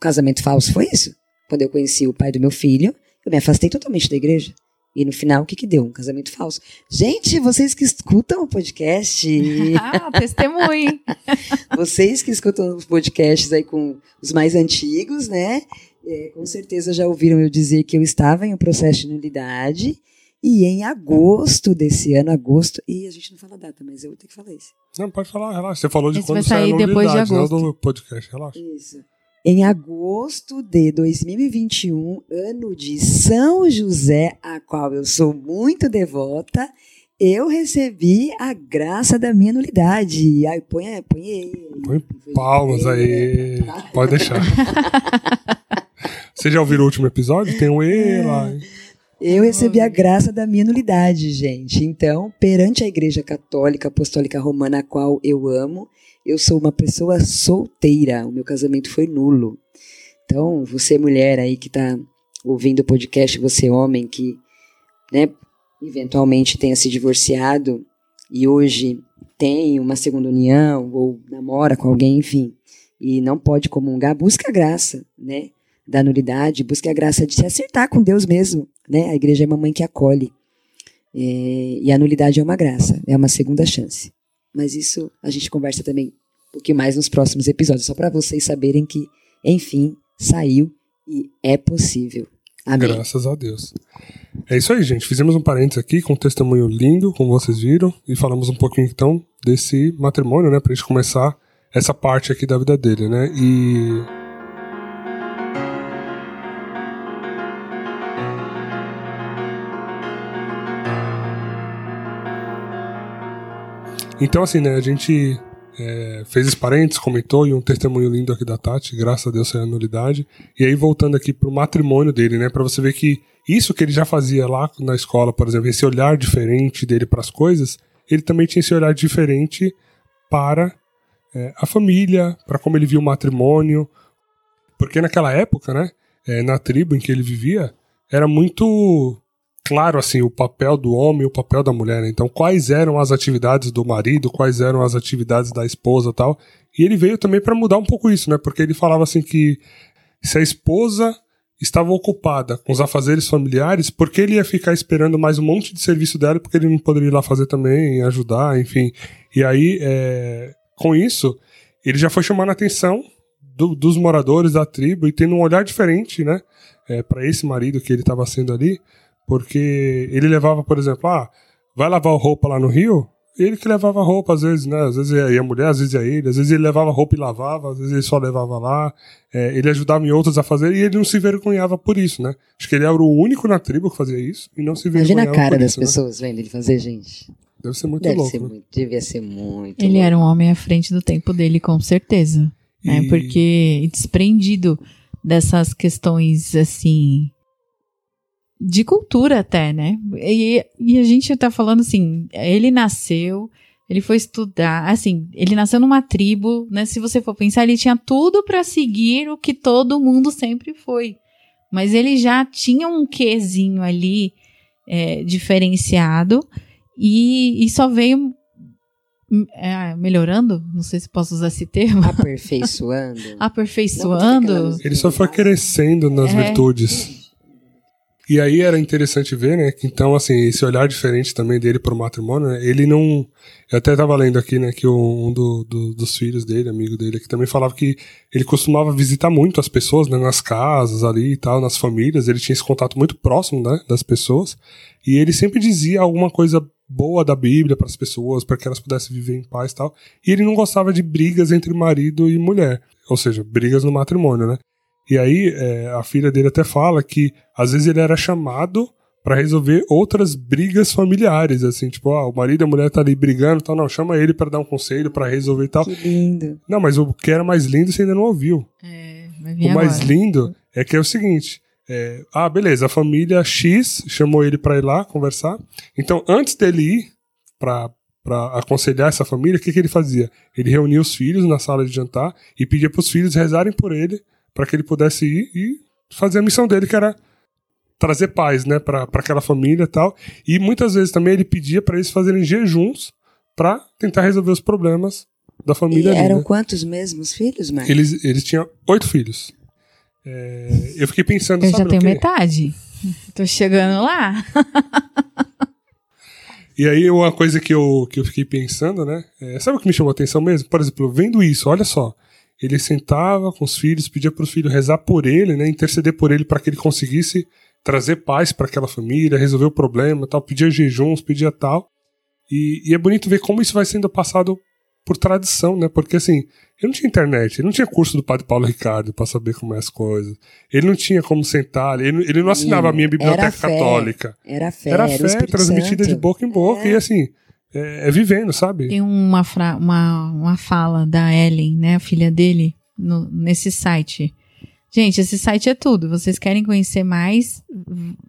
casamento falso foi isso. Quando eu conheci o pai do meu filho, eu me afastei totalmente da igreja. E no final, o que que deu? Um casamento falso. Gente, vocês que escutam o podcast, (laughs) ah, testemunho. hein? (laughs) vocês que escutam os podcasts aí com os mais antigos, né? é, com certeza já ouviram eu dizer que eu estava em um processo de nulidade. E em agosto desse ano, agosto. E a gente não fala a data, mas eu vou ter que falar isso. Não, pode falar, relaxa. Você falou de Esse quando vai sair depois de agosto. do podcast, relaxa. Isso. Em agosto de 2021, ano de São José, a qual eu sou muito devota, eu recebi a graça da minha nulidade. Ai, põe, aí, põe aí. Põe palmas aí. Pode deixar. (laughs) Você já ouviu o último episódio? Tem um E lá. hein? Eu recebi a graça da minha nulidade, gente. Então, perante a Igreja Católica Apostólica Romana, a qual eu amo, eu sou uma pessoa solteira. O meu casamento foi nulo. Então, você mulher aí que está ouvindo o podcast, você homem que, né, eventualmente tenha se divorciado e hoje tem uma segunda união ou namora com alguém, enfim, e não pode comungar, busca a graça, né, da nulidade, busca a graça de se acertar com Deus mesmo, né? A igreja é uma mãe que acolhe. É, e a nulidade é uma graça, é uma segunda chance. Mas isso a gente conversa também um pouquinho mais nos próximos episódios, só para vocês saberem que, enfim, saiu e é possível. Amém. Graças a Deus. É isso aí, gente. Fizemos um parênteses aqui com um testemunho lindo, como vocês viram, e falamos um pouquinho então desse matrimônio, né, pra gente começar essa parte aqui da vida dele, né? E Então, assim, né, a gente é, fez esse parênteses, comentou, e um testemunho lindo aqui da Tati, graças a Deus saiu a nulidade. E aí, voltando aqui pro matrimônio dele, né, pra você ver que isso que ele já fazia lá na escola, por exemplo, esse olhar diferente dele para as coisas, ele também tinha esse olhar diferente para é, a família, para como ele via o matrimônio. Porque naquela época, né, é, na tribo em que ele vivia, era muito claro assim o papel do homem e o papel da mulher. Né? Então, quais eram as atividades do marido, quais eram as atividades da esposa, tal. E ele veio também para mudar um pouco isso, né? Porque ele falava assim que se a esposa estava ocupada com os afazeres familiares, porque ele ia ficar esperando mais um monte de serviço dela, porque ele não poderia ir lá fazer também, ajudar, enfim. E aí, é, com isso, ele já foi chamando a atenção do, dos moradores da tribo e tendo um olhar diferente, né? É, para esse marido que ele estava sendo ali, porque ele levava, por exemplo, ah, vai lavar roupa lá no rio? Ele que levava roupa, às vezes, né? Às vezes ia a mulher, às vezes ia ele, às vezes ele levava roupa e lavava, às vezes ele só levava lá. É, ele ajudava em outros a fazer e ele não se vergonhava por isso, né? Acho que ele era o único na tribo que fazia isso e não se vergonhava. Imagina a cara das isso, né? pessoas né? vendo ele fazer, gente. Deve ser muito Deve louco. Ser né? muito, devia ser muito. Ele louco. era um homem à frente do tempo dele, com certeza. Né? E- Porque desprendido dessas questões assim de cultura até, né? E, e a gente tá falando assim, ele nasceu, ele foi estudar, assim, ele nasceu numa tribo, né? Se você for pensar, ele tinha tudo para seguir o que todo mundo sempre foi. Mas ele já tinha um quezinho ali é, diferenciado e, e só veio é, melhorando, não sei se posso usar esse termo, Aperfeiçoando. (laughs) aperfeiçoando. Ele só foi crescendo nas É. virtudes. E aí era interessante ver, né, que então, assim, esse olhar diferente também dele pro matrimônio, né, ele não... Eu até tava lendo aqui, né, que um do- do- dos filhos dele, amigo dele, que também falava que ele costumava visitar muito as pessoas, né, nas casas ali e tal, nas famílias, ele tinha esse contato muito próximo, né, das pessoas, e ele sempre dizia alguma coisa boa da Bíblia para as pessoas, para que elas pudessem viver em paz e tal, e ele não gostava de brigas entre marido e mulher, ou seja, brigas no matrimônio, né. E aí é, a filha dele até fala que às vezes ele era chamado pra resolver outras brigas familiares, assim, tipo, ah, o marido e a mulher tá ali brigando, então não, chama ele pra dar um conselho, pra resolver e tal. Que lindo. Não, mas o que era mais lindo você ainda não ouviu. É, vir O mais agora. lindo é que é o seguinte, é, ah, beleza, a família X chamou ele pra ir lá conversar. Então, antes dele ir pra para aconselhar essa família, o que, que ele fazia? Ele reunia os filhos na sala de jantar e pedia para os filhos rezarem por ele para que ele pudesse ir e fazer a missão dele, que era trazer paz, né, para aquela família e tal. E muitas vezes também ele pedia para eles fazerem jejuns para tentar resolver os problemas da E família. ali, eram né? quantos mesmos filhos, Marcos? Eles, eles tinham oito filhos. É, eu fiquei pensando, Eu sabe já tenho quê? metade. (laughs) Tô chegando lá. (laughs) E aí uma coisa que eu, que eu fiquei pensando, né? é, sabe o que me chamou a atenção mesmo? Por exemplo, vendo isso, olha só. Ele sentava com os filhos, pedia para os filhos rezar por ele, né? Interceder por ele para que ele conseguisse trazer paz para aquela família, resolver o problema, tal. Pedia jejuns, pedia tal. E, e é bonito ver como isso vai sendo passado por tradição, né? Porque assim, ele não tinha internet, ele não tinha curso do Padre Paulo Ricardo para saber como é as coisas. Ele não tinha como sentar, ele, não- ele não assinava a minha Era biblioteca fé. católica. Era fé, Era fé Espírito transmitida Santo. de boca em boca É. e assim, é, é vivendo, sabe? Tem uma, uma, uma fala da Ellen, né, a filha dele, no- nesse site Gente, esse site é tudo. Vocês querem conhecer mais?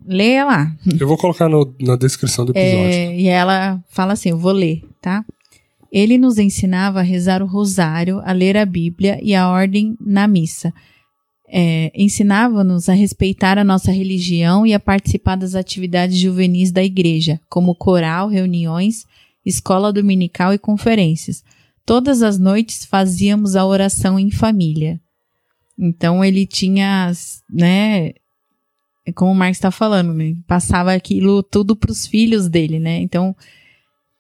Leia lá. (laughs) Eu vou colocar no, na descrição do episódio. É, e ela fala assim: eu vou ler, tá? Ele nos ensinava a rezar o rosário, a ler a Bíblia e a ordem na missa. É, Ensinava-nos a respeitar a nossa religião e a participar das atividades juvenis da igreja, como coral, reuniões, escola dominical e conferências. Todas as noites fazíamos a oração em família. Então ele tinha, né, como o Marx está falando, né, passava aquilo tudo para os filhos dele, né? Então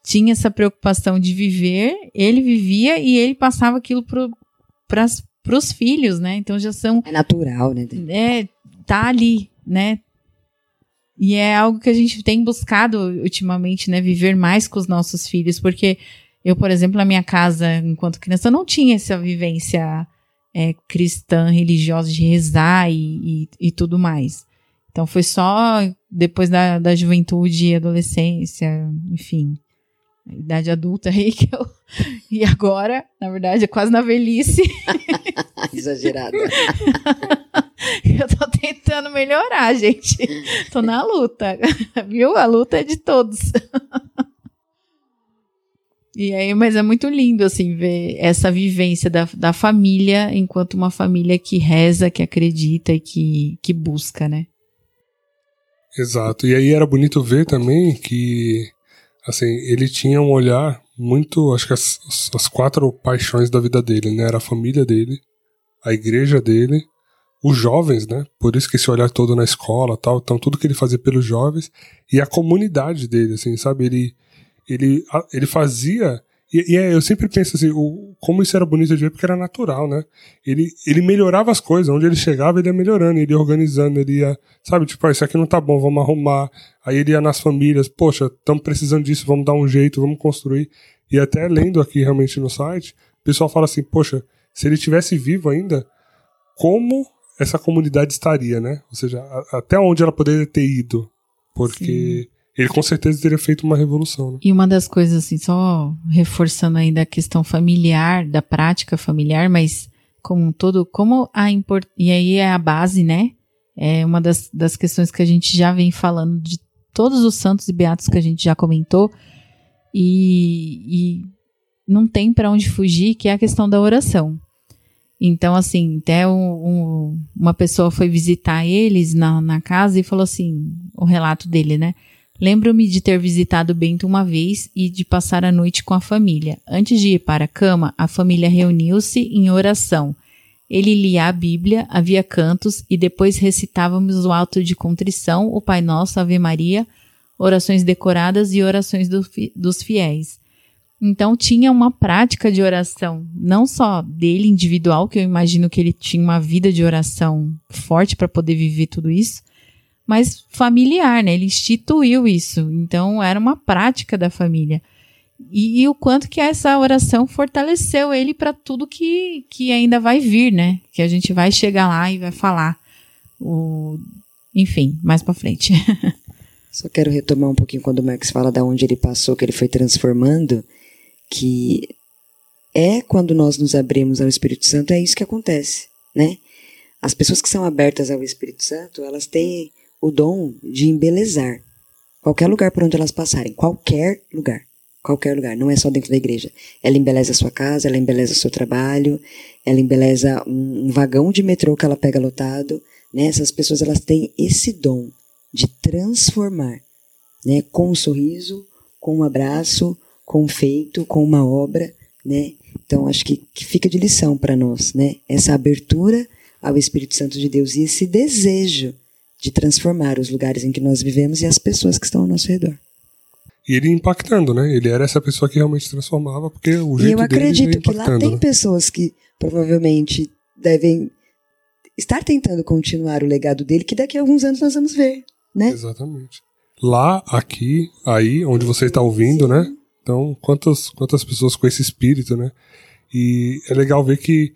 tinha essa preocupação de viver, ele vivia e ele passava aquilo para os filhos, né? Então já são é natural, né? É, tá ali, né? E é algo que a gente tem buscado ultimamente, né? Viver mais com os nossos filhos, porque eu, por exemplo, na minha casa, enquanto criança, não tinha essa vivência é, cristã, religiosa, de rezar e, e, e, tudo mais. Então foi só depois da, da juventude e adolescência, enfim, idade adulta aí que eu. (laughs) E agora, na verdade, é quase na velhice. (laughs) Exagerada. (laughs) (laughs) eu tô tentando melhorar, gente. Tô na luta, (laughs) viu? A luta é de todos. (laughs) E aí, mas é muito lindo, assim, ver essa vivência da, da família enquanto uma família que reza, que acredita e que, que busca, né? Exato. E aí era bonito ver também que, assim, ele tinha um olhar muito, acho que as, as quatro paixões da vida dele, né? Era a família dele, a igreja dele, os jovens, né? Por isso que esse olhar todo na escola, tal, então tudo que ele fazia pelos jovens e a comunidade dele, assim, sabe? Ele ele, ele fazia. E, e é, eu sempre penso assim, o, como isso era bonito de ver, porque era natural, né? Ele, ele melhorava as coisas, onde ele chegava, ele ia melhorando, ele ia organizando, ele ia, sabe, tipo, ah, isso aqui não tá bom, vamos arrumar. Aí ele ia nas famílias, poxa, estamos precisando disso, vamos dar um jeito, vamos construir. E até lendo aqui realmente no site, o pessoal fala assim, poxa, se ele tivesse vivo ainda, como essa comunidade estaria, né? Ou seja, a, até onde ela poderia ter ido. Porque ele com certeza teria feito uma revolução. Né? E uma das coisas, assim, só reforçando ainda a questão familiar, da prática familiar, mas como um todo, como a import... E aí é a base, né? É uma das, das questões que a gente já vem falando de todos os santos e beatos que a gente já comentou. E, e não tem para onde fugir, que é a questão da oração. Então, assim, até um, um, uma pessoa foi visitar eles na, na casa e falou assim: o relato dele, né? Lembro-me de ter visitado Bento uma vez e de passar a noite com a família. Antes de ir para a cama, a família reuniu-se em oração. Ele lia a Bíblia, havia cantos e depois recitávamos o alto de contrição, o Pai Nosso, Ave Maria, orações decoradas e orações do, dos fiéis. Então tinha uma prática de oração, não só dele individual, que eu imagino que ele tinha uma vida de oração forte para poder viver tudo isso, mas familiar, né? Ele instituiu isso. Então era uma prática da família. E, e o quanto que essa oração fortaleceu ele para tudo que, que ainda vai vir, né? Que a gente vai chegar lá e vai falar. O, enfim, mais para frente. (laughs) Só quero retomar um pouquinho quando o Max fala da onde ele passou, que ele foi transformando, que é quando nós nos abrimos ao Espírito Santo, é isso que acontece, né? As pessoas que são abertas ao Espírito Santo, elas têm o dom de embelezar qualquer lugar por onde elas passarem, qualquer lugar, qualquer lugar, não é só dentro da igreja. Ela embeleza a sua casa, ela embeleza o seu trabalho, ela embeleza um, um vagão de metrô que ela pega lotado, né? Essas pessoas elas têm esse dom de transformar, né? Com um sorriso, com um abraço, com um feito, com uma obra, né? Então acho que, que fica de lição para nós, né? Essa abertura ao Espírito Santo de Deus e esse desejo de transformar os lugares em que nós vivemos e as pessoas que estão ao nosso redor. E ele impactando, né? Ele era essa pessoa que realmente transformava, porque o jeito E eu acredito que lá tem né? pessoas que provavelmente devem estar tentando continuar o legado dele, que daqui a alguns anos nós vamos ver, né? Exatamente. Lá, aqui, aí, onde você está ouvindo, né? Então, quantas, quantas pessoas com esse espírito, né? E é legal ver que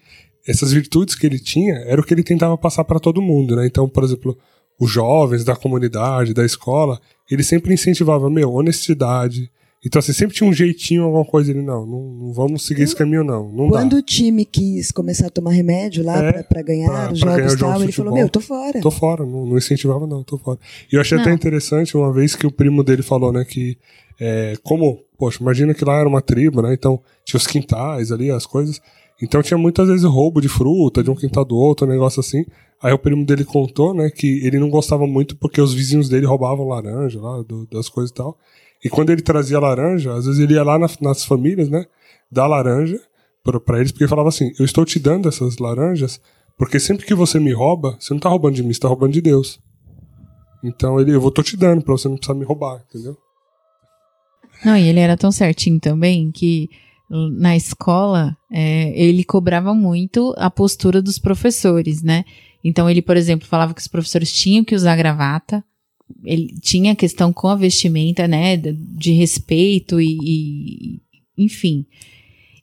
essas virtudes que ele tinha era o que ele tentava passar para todo mundo, né? Então, por exemplo, os jovens da comunidade, da escola, ele sempre incentivava, meu, honestidade, Então, assim, sempre tinha um jeitinho, alguma coisa ali, não, não, não vamos seguir esse caminho, não. não Quando dá. o time quis começar a tomar remédio lá É, pra, pra ganhar pra- os pra jogos ganhar tal, ele falou, futebol. meu, tô fora. Tô fora, não, não incentivava, não, tô fora. E eu achei até Não. interessante uma vez que o primo dele falou, né, que é, como, poxa, imagina que lá era uma tribo, né, então tinha os quintais ali, as coisas. Então tinha muitas vezes roubo de fruta, de um quintal do outro, um negócio assim. Aí o primo dele contou, né, que ele não gostava muito porque os vizinhos dele roubavam laranja lá, do- das coisas e tal. E quando ele trazia laranja, às vezes ele ia lá na- nas famílias, né, dar laranja pra eles, porque ele falava assim: Eu estou te dando essas laranjas porque sempre que você me rouba, você não tá roubando de mim, você tá roubando de Deus. Então ele, eu vou tô te dando pra você não precisar me roubar, entendeu? Não, e ele era tão certinho também que na escola é, ele cobrava muito a postura dos professores, né? Então ele, por exemplo, falava que os professores tinham que usar gravata. Ele tinha questão com a vestimenta, né? De, respeito e, e- enfim.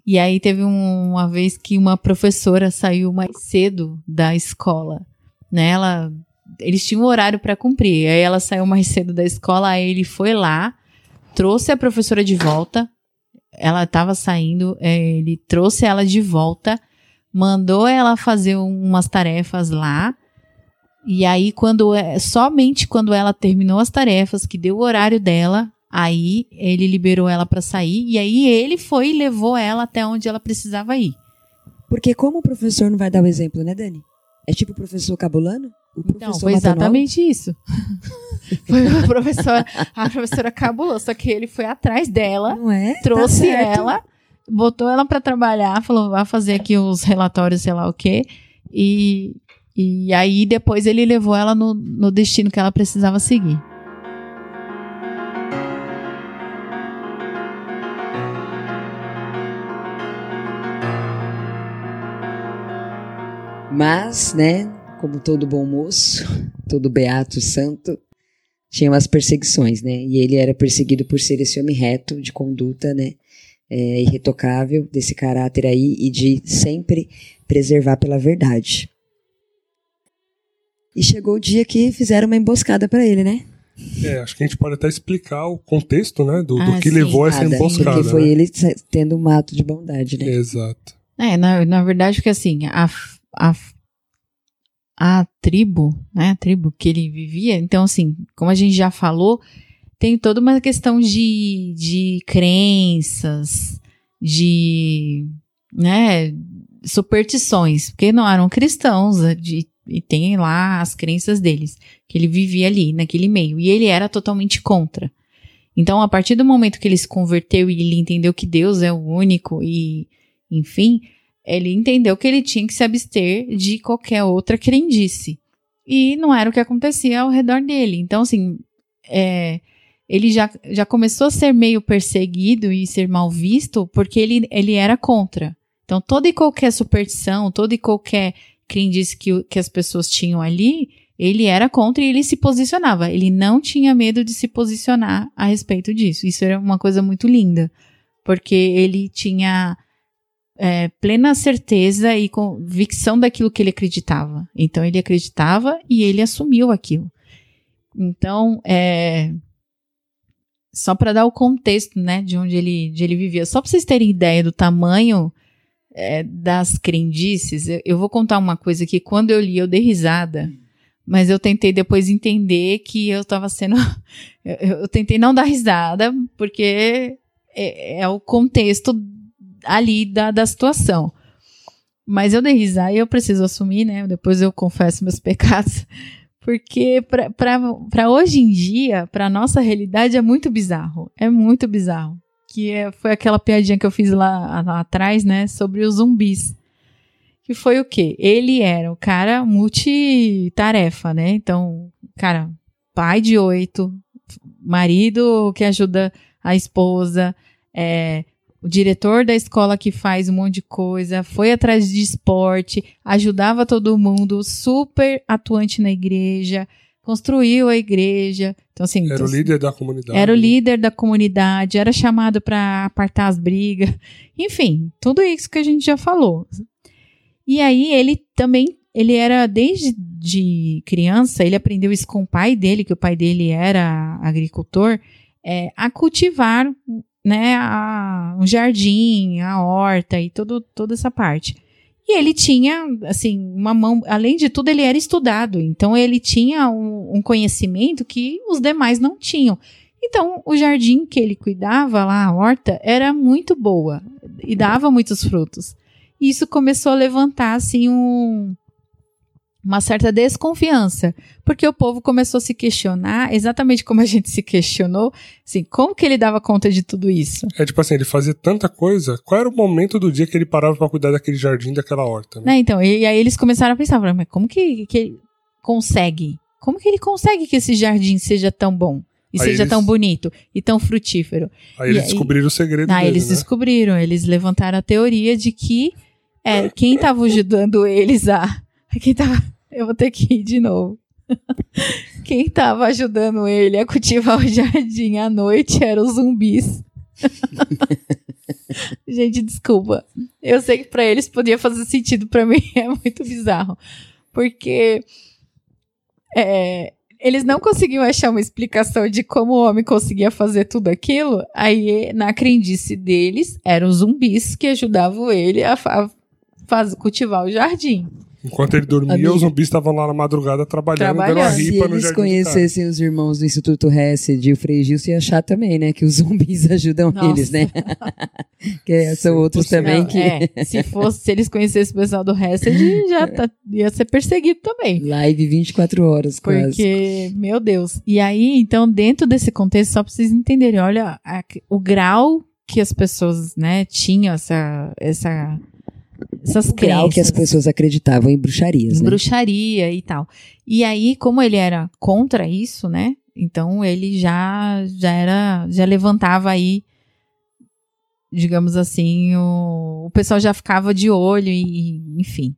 E aí teve um- uma vez que uma professora saiu mais cedo da escola, né? Ela, eles tinham um horário para cumprir. Aí ela saiu mais cedo da escola, aí ele foi lá, trouxe a professora de volta. Ela estava saindo, é, ele trouxe ela de volta, mandou ela fazer umas tarefas lá. E aí, quando é- somente quando ela terminou as tarefas, que deu o horário dela, aí ele liberou ela para sair. E aí ele foi e levou ela até onde ela precisava ir. Porque como o professor não vai dar o exemplo, né, Dani? É tipo o professor Cabulano? Então, foi exatamente isso. (laughs) foi a professora, a professora cabulou, só que ele foi atrás dela, é? Tá trouxe certo. ela, botou ela pra trabalhar, falou, vai fazer aqui os relatórios, sei lá o quê. E, e aí depois ele levou ela no, no destino que ela precisava seguir. Mas, né, como todo bom moço, todo beato santo, tinha umas perseguições, né? E ele era perseguido por ser esse homem reto, de conduta, né? é, irretocável, desse caráter aí e de sempre preservar pela verdade. E chegou o dia que fizeram uma emboscada para ele, né? É, acho que a gente pode até explicar o contexto, né, do, do Ah, que sim. levou a essa Nada, emboscada. Porque foi né? ele tendo um ato de bondade, né? Exato. É, na, na verdade, porque assim, a, a, a tribo, né, a tribo que ele vivia, então assim, como a gente já falou, tem toda uma questão de, de crenças, de, né, superstições, porque não eram cristãos, é, de, e tem lá as crenças deles, que ele vivia ali, naquele meio, e ele era totalmente contra. Então, a partir do momento que ele se converteu e ele entendeu que Deus é o único e, enfim, ele entendeu que ele tinha que se abster de qualquer outra crendice. E não era o que acontecia ao redor dele. Então, assim, é, ele já, já começou a ser meio perseguido e ser mal visto porque ele, ele era contra. Então, toda e qualquer superstição, toda e qualquer crendice que, que as pessoas tinham ali, ele era contra e ele se posicionava. Ele não tinha medo de se posicionar a respeito disso. Isso era uma coisa muito linda, porque ele tinha é, plena certeza e convicção daquilo que ele acreditava. Então, ele acreditava e ele assumiu aquilo. Então, é, só para dar o contexto, né, de onde ele, de ele vivia. Só para vocês terem ideia do tamanho é, das crendices, eu, eu vou contar uma coisa que quando eu li eu dei risada, mas eu tentei depois entender que eu estava sendo, (laughs) eu, eu tentei não dar risada porque é, é o contexto ali da, da situação. Mas eu dei risada e eu preciso assumir, né? Depois eu confesso meus (laughs) pecados. Porque para hoje em dia, para nossa realidade, é muito bizarro. É muito bizarro. Que é, foi aquela piadinha que eu fiz lá, lá atrás, né? Sobre os zumbis. Que foi o quê? Ele era o cara multitarefa, né? Então, cara, pai de oito, marido que ajuda a esposa, é, o diretor da escola que faz um monte de coisa, foi atrás de esporte, ajudava todo mundo, super atuante na igreja, construiu a igreja. Então, assim, Era então, o líder da comunidade. era o líder da comunidade, era chamado para apartar as brigas. (laughs) Enfim, tudo isso que a gente já falou. E aí ele também, ele era desde de criança, ele aprendeu isso com o pai dele, que o pai dele era agricultor, é, a cultivar né, a, um jardim, a horta e todo, toda essa parte. E ele tinha, assim, uma mão. Além de tudo, ele era estudado. Então, ele tinha um, um conhecimento que os demais não tinham. Então, o jardim que ele cuidava lá, a horta, era muito boa e dava muitos frutos. E isso começou a levantar, assim, um, uma certa desconfiança, porque o povo começou a se questionar, exatamente como a gente se questionou, assim, como que ele dava conta de tudo isso? É tipo assim, ele fazia tanta coisa, qual era o momento do dia que ele parava para cuidar daquele jardim, daquela horta? Né? então, e, e, aí eles começaram a pensar, mas como que, que ele consegue? Como que ele consegue que esse jardim seja tão bom? E aí seja eles... tão bonito e tão frutífero. Aí eles descobriram o segredo Aí dele, eles né? descobriram, eles levantaram a teoria de que é, quem estava ajudando eles a... (laughs) Quem tava eu vou ter que ir de novo. (laughs) Quem estava ajudando ele a cultivar o jardim à noite eram os zumbis. (laughs) Gente, desculpa. Eu sei que para eles podia fazer sentido, para mim é muito bizarro. Porque é, eles não conseguiam achar uma explicação de como o homem conseguia fazer tudo aquilo. Aí, na crendice deles, eram zumbis que ajudavam ele a, a fazer, cultivar o jardim. Enquanto ele dormia, Amiga. os zumbis estavam lá na madrugada trabalhando, dando a ripa Se eles conhecessem os irmãos do Instituto Hesed e o Frei Gilson, ia achar também, né? Que os zumbis (laughs) ajudam Nossa. eles, né? (laughs) que são Sim, outros também que... É, se fosse, se eles conhecessem o pessoal do Hesed, já tá, ia ser perseguido também. Live 24 horas, quase. Porque, meu Deus. E aí, então, dentro desse contexto, só pra vocês entenderem, olha a, o grau que as pessoas, né, tinham essa... essa essas o crenças. que as pessoas acreditavam em bruxarias, em né? bruxaria e tal. E aí, como ele era contra isso, né? Então ele já já era já levantava aí digamos assim, o, o pessoal já ficava de olho e, enfim.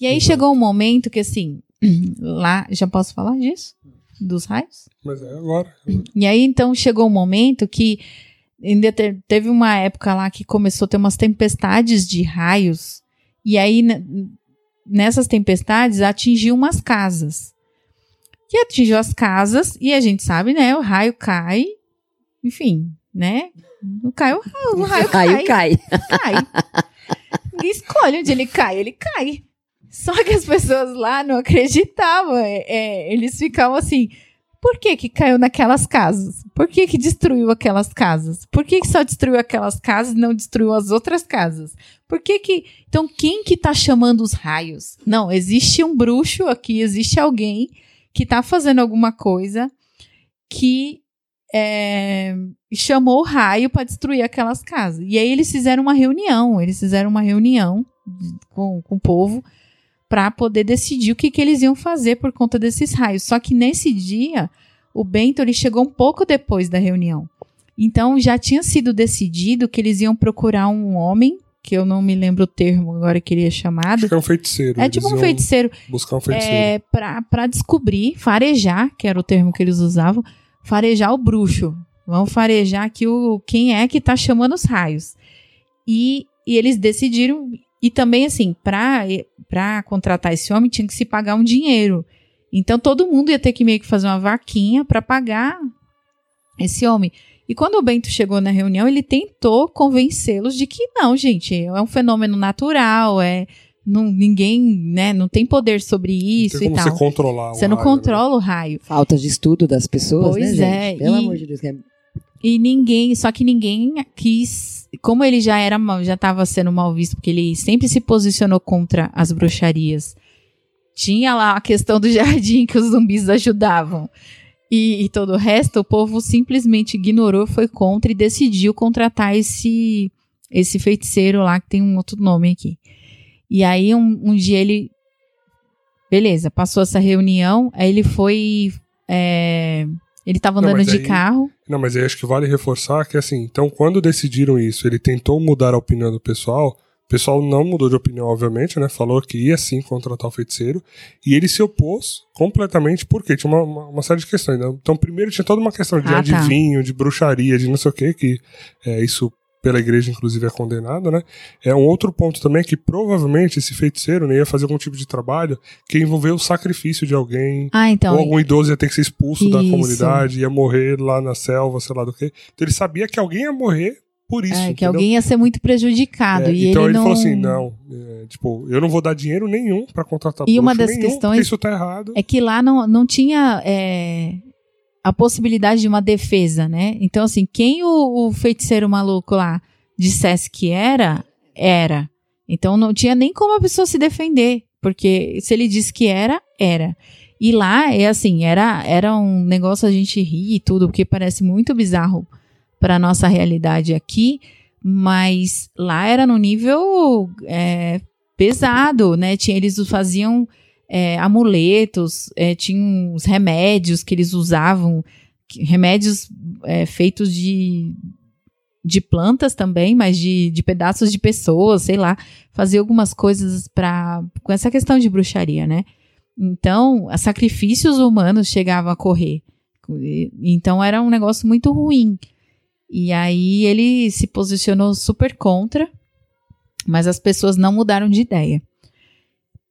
E aí uhum. chegou um momento que assim, (clears throat) lá, já posso falar disso? Dos raios? Mas é agora. E aí então chegou um momento que ainda teve uma época lá que começou a ter umas tempestades de raios e aí, nessas tempestades, atingiu umas casas. E atingiu as casas, e a gente sabe, né? O raio cai, enfim, né? Não cai o raio, o raio, (laughs) raio cai. Cai. Ninguém escolhe onde ele cai, ele cai. Só que as pessoas lá não acreditavam. É, é, eles ficavam assim. Por que que caiu naquelas casas? Por que que destruiu aquelas casas? Por que que só destruiu aquelas casas e não destruiu as outras casas? Por que que... Então, quem que tá chamando os raios? Não, existe um bruxo aqui, existe alguém que tá fazendo alguma coisa que é, chamou o raio para destruir aquelas casas. E aí eles fizeram uma reunião, eles fizeram uma reunião com, com o povo para poder decidir o que, que eles iam fazer por conta desses raios. Só que nesse dia, o Bento ele chegou um pouco depois da reunião. Então já tinha sido decidido que eles iam procurar um homem, que eu não me lembro o termo agora que ele é chamado. Acho que é um feiticeiro. É tipo um feiticeiro. Buscar um feiticeiro. É, para descobrir, farejar, que era o termo que eles usavam, farejar o bruxo. Vamos farejar aqui o, quem é que está chamando os raios. E, e eles decidiram e também, assim, para contratar esse homem, tinha que se pagar um dinheiro. Então, todo mundo ia ter que meio que fazer uma vaquinha para pagar esse homem. E quando o Bento chegou na reunião, ele tentou convencê-los de que não, gente, é um fenômeno natural, é não, ninguém, né, não tem poder sobre isso não tem como e tal. Você controlar Você não raio, controla né? o raio. Falta de estudo das pessoas, pois né, é, Pelo e, amor de Deus. É e ninguém, só que ninguém quis, como ele já era já estava sendo mal visto, porque ele sempre se posicionou contra as bruxarias. Tinha lá a questão do jardim que os zumbis ajudavam. E, e todo o resto, o povo simplesmente ignorou, foi contra e decidiu contratar esse esse feiticeiro lá, que tem um outro nome aqui. E aí, um, um dia ele. Beleza, passou essa reunião, aí ele foi. É, ele estava andando não, de aí, carro. Não, mas aí acho que vale reforçar que assim, então quando decidiram isso, ele tentou mudar a opinião do pessoal. O pessoal não mudou de opinião, obviamente, né? Falou que ia sim contratar o feiticeiro. E ele se opôs completamente, porque tinha uma, uma, uma série de questões. Né? Então, primeiro tinha toda uma questão de ah, tá. adivinho, tá. de bruxaria, de não sei o que, que é, isso pela igreja, inclusive, é condenado, né? É um outro ponto também que provavelmente esse feiticeiro né, ia fazer algum tipo de trabalho que envolveu o sacrifício de alguém. Ah, então. Ou algum idoso ia ter que ser expulso isso. da comunidade, ia morrer lá na selva, sei lá do que. Então ele sabia que alguém ia morrer por isso. É, que alguém ia ser muito prejudicado. É, e então ele, ele não... falou assim: não, é, tipo, eu não vou dar dinheiro nenhum para contratar E uma das nenhum, questões isso tá errado. é que lá não, não tinha é, a possibilidade de uma defesa, né? Então, assim, quem o, o feiticeiro maluco lá dissesse que era, era. Então não tinha nem como a pessoa se defender, porque se ele disse que era, era. E lá é assim, era, era um negócio a gente rir e tudo, porque parece muito bizarro para nossa realidade aqui, mas lá era no nível é, pesado, né? Tinha, eles faziam é, amuletos, é, tinham os remédios que eles usavam, remédios é, feitos de, de plantas também, mas de, de pedaços de pessoas, sei lá, fazer algumas coisas para com essa questão de bruxaria, né? Então, sacrifícios humanos chegavam a correr. Então era um negócio muito ruim. E aí ele se posicionou super contra, mas as pessoas não mudaram de ideia.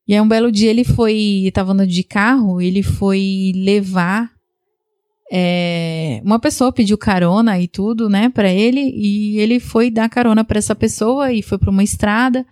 E aí um belo dia ele foi, estava andando de carro, ele foi levar é, uma pessoa pediu carona e tudo, né, para ele, e ele foi dar carona para essa pessoa e foi para uma estrada.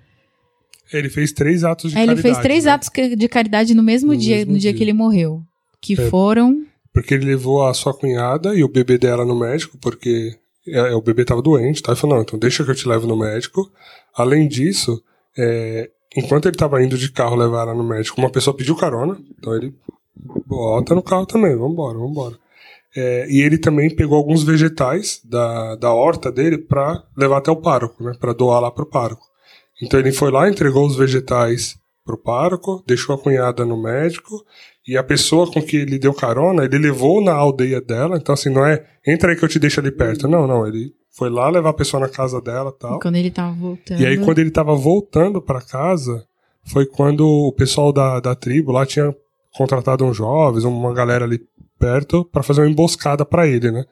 Ele fez três atos de caridade. Ele fez três né? atos de caridade no mesmo no dia, mesmo no dia, dia, que ele morreu, que é, foram porque ele levou a sua cunhada e o bebê dela no médico, porque é, o bebê estava doente, tá? Ele falou, não, então deixa que eu te levo no médico. Além disso, é, enquanto ele estava indo de carro levar ela no médico, uma pessoa pediu carona, então ele bota no carro também, vambora, vambora. É, e ele também pegou alguns vegetais da, da horta dele para levar até o pároco, né? Para doar lá pro pároco. Então ele foi lá, entregou os vegetais pro pároco, deixou a cunhada no médico e a pessoa com que ele deu carona, ele levou na aldeia dela. Então assim, não é entra aí que eu te deixo ali perto. Não, não, ele foi lá levar a pessoa na casa dela, tal. E quando ele tava voltando. E aí quando ele tava voltando para casa, foi quando o pessoal da, da tribo lá tinha contratado uns jovens, uma galera ali perto para fazer uma emboscada para ele, né?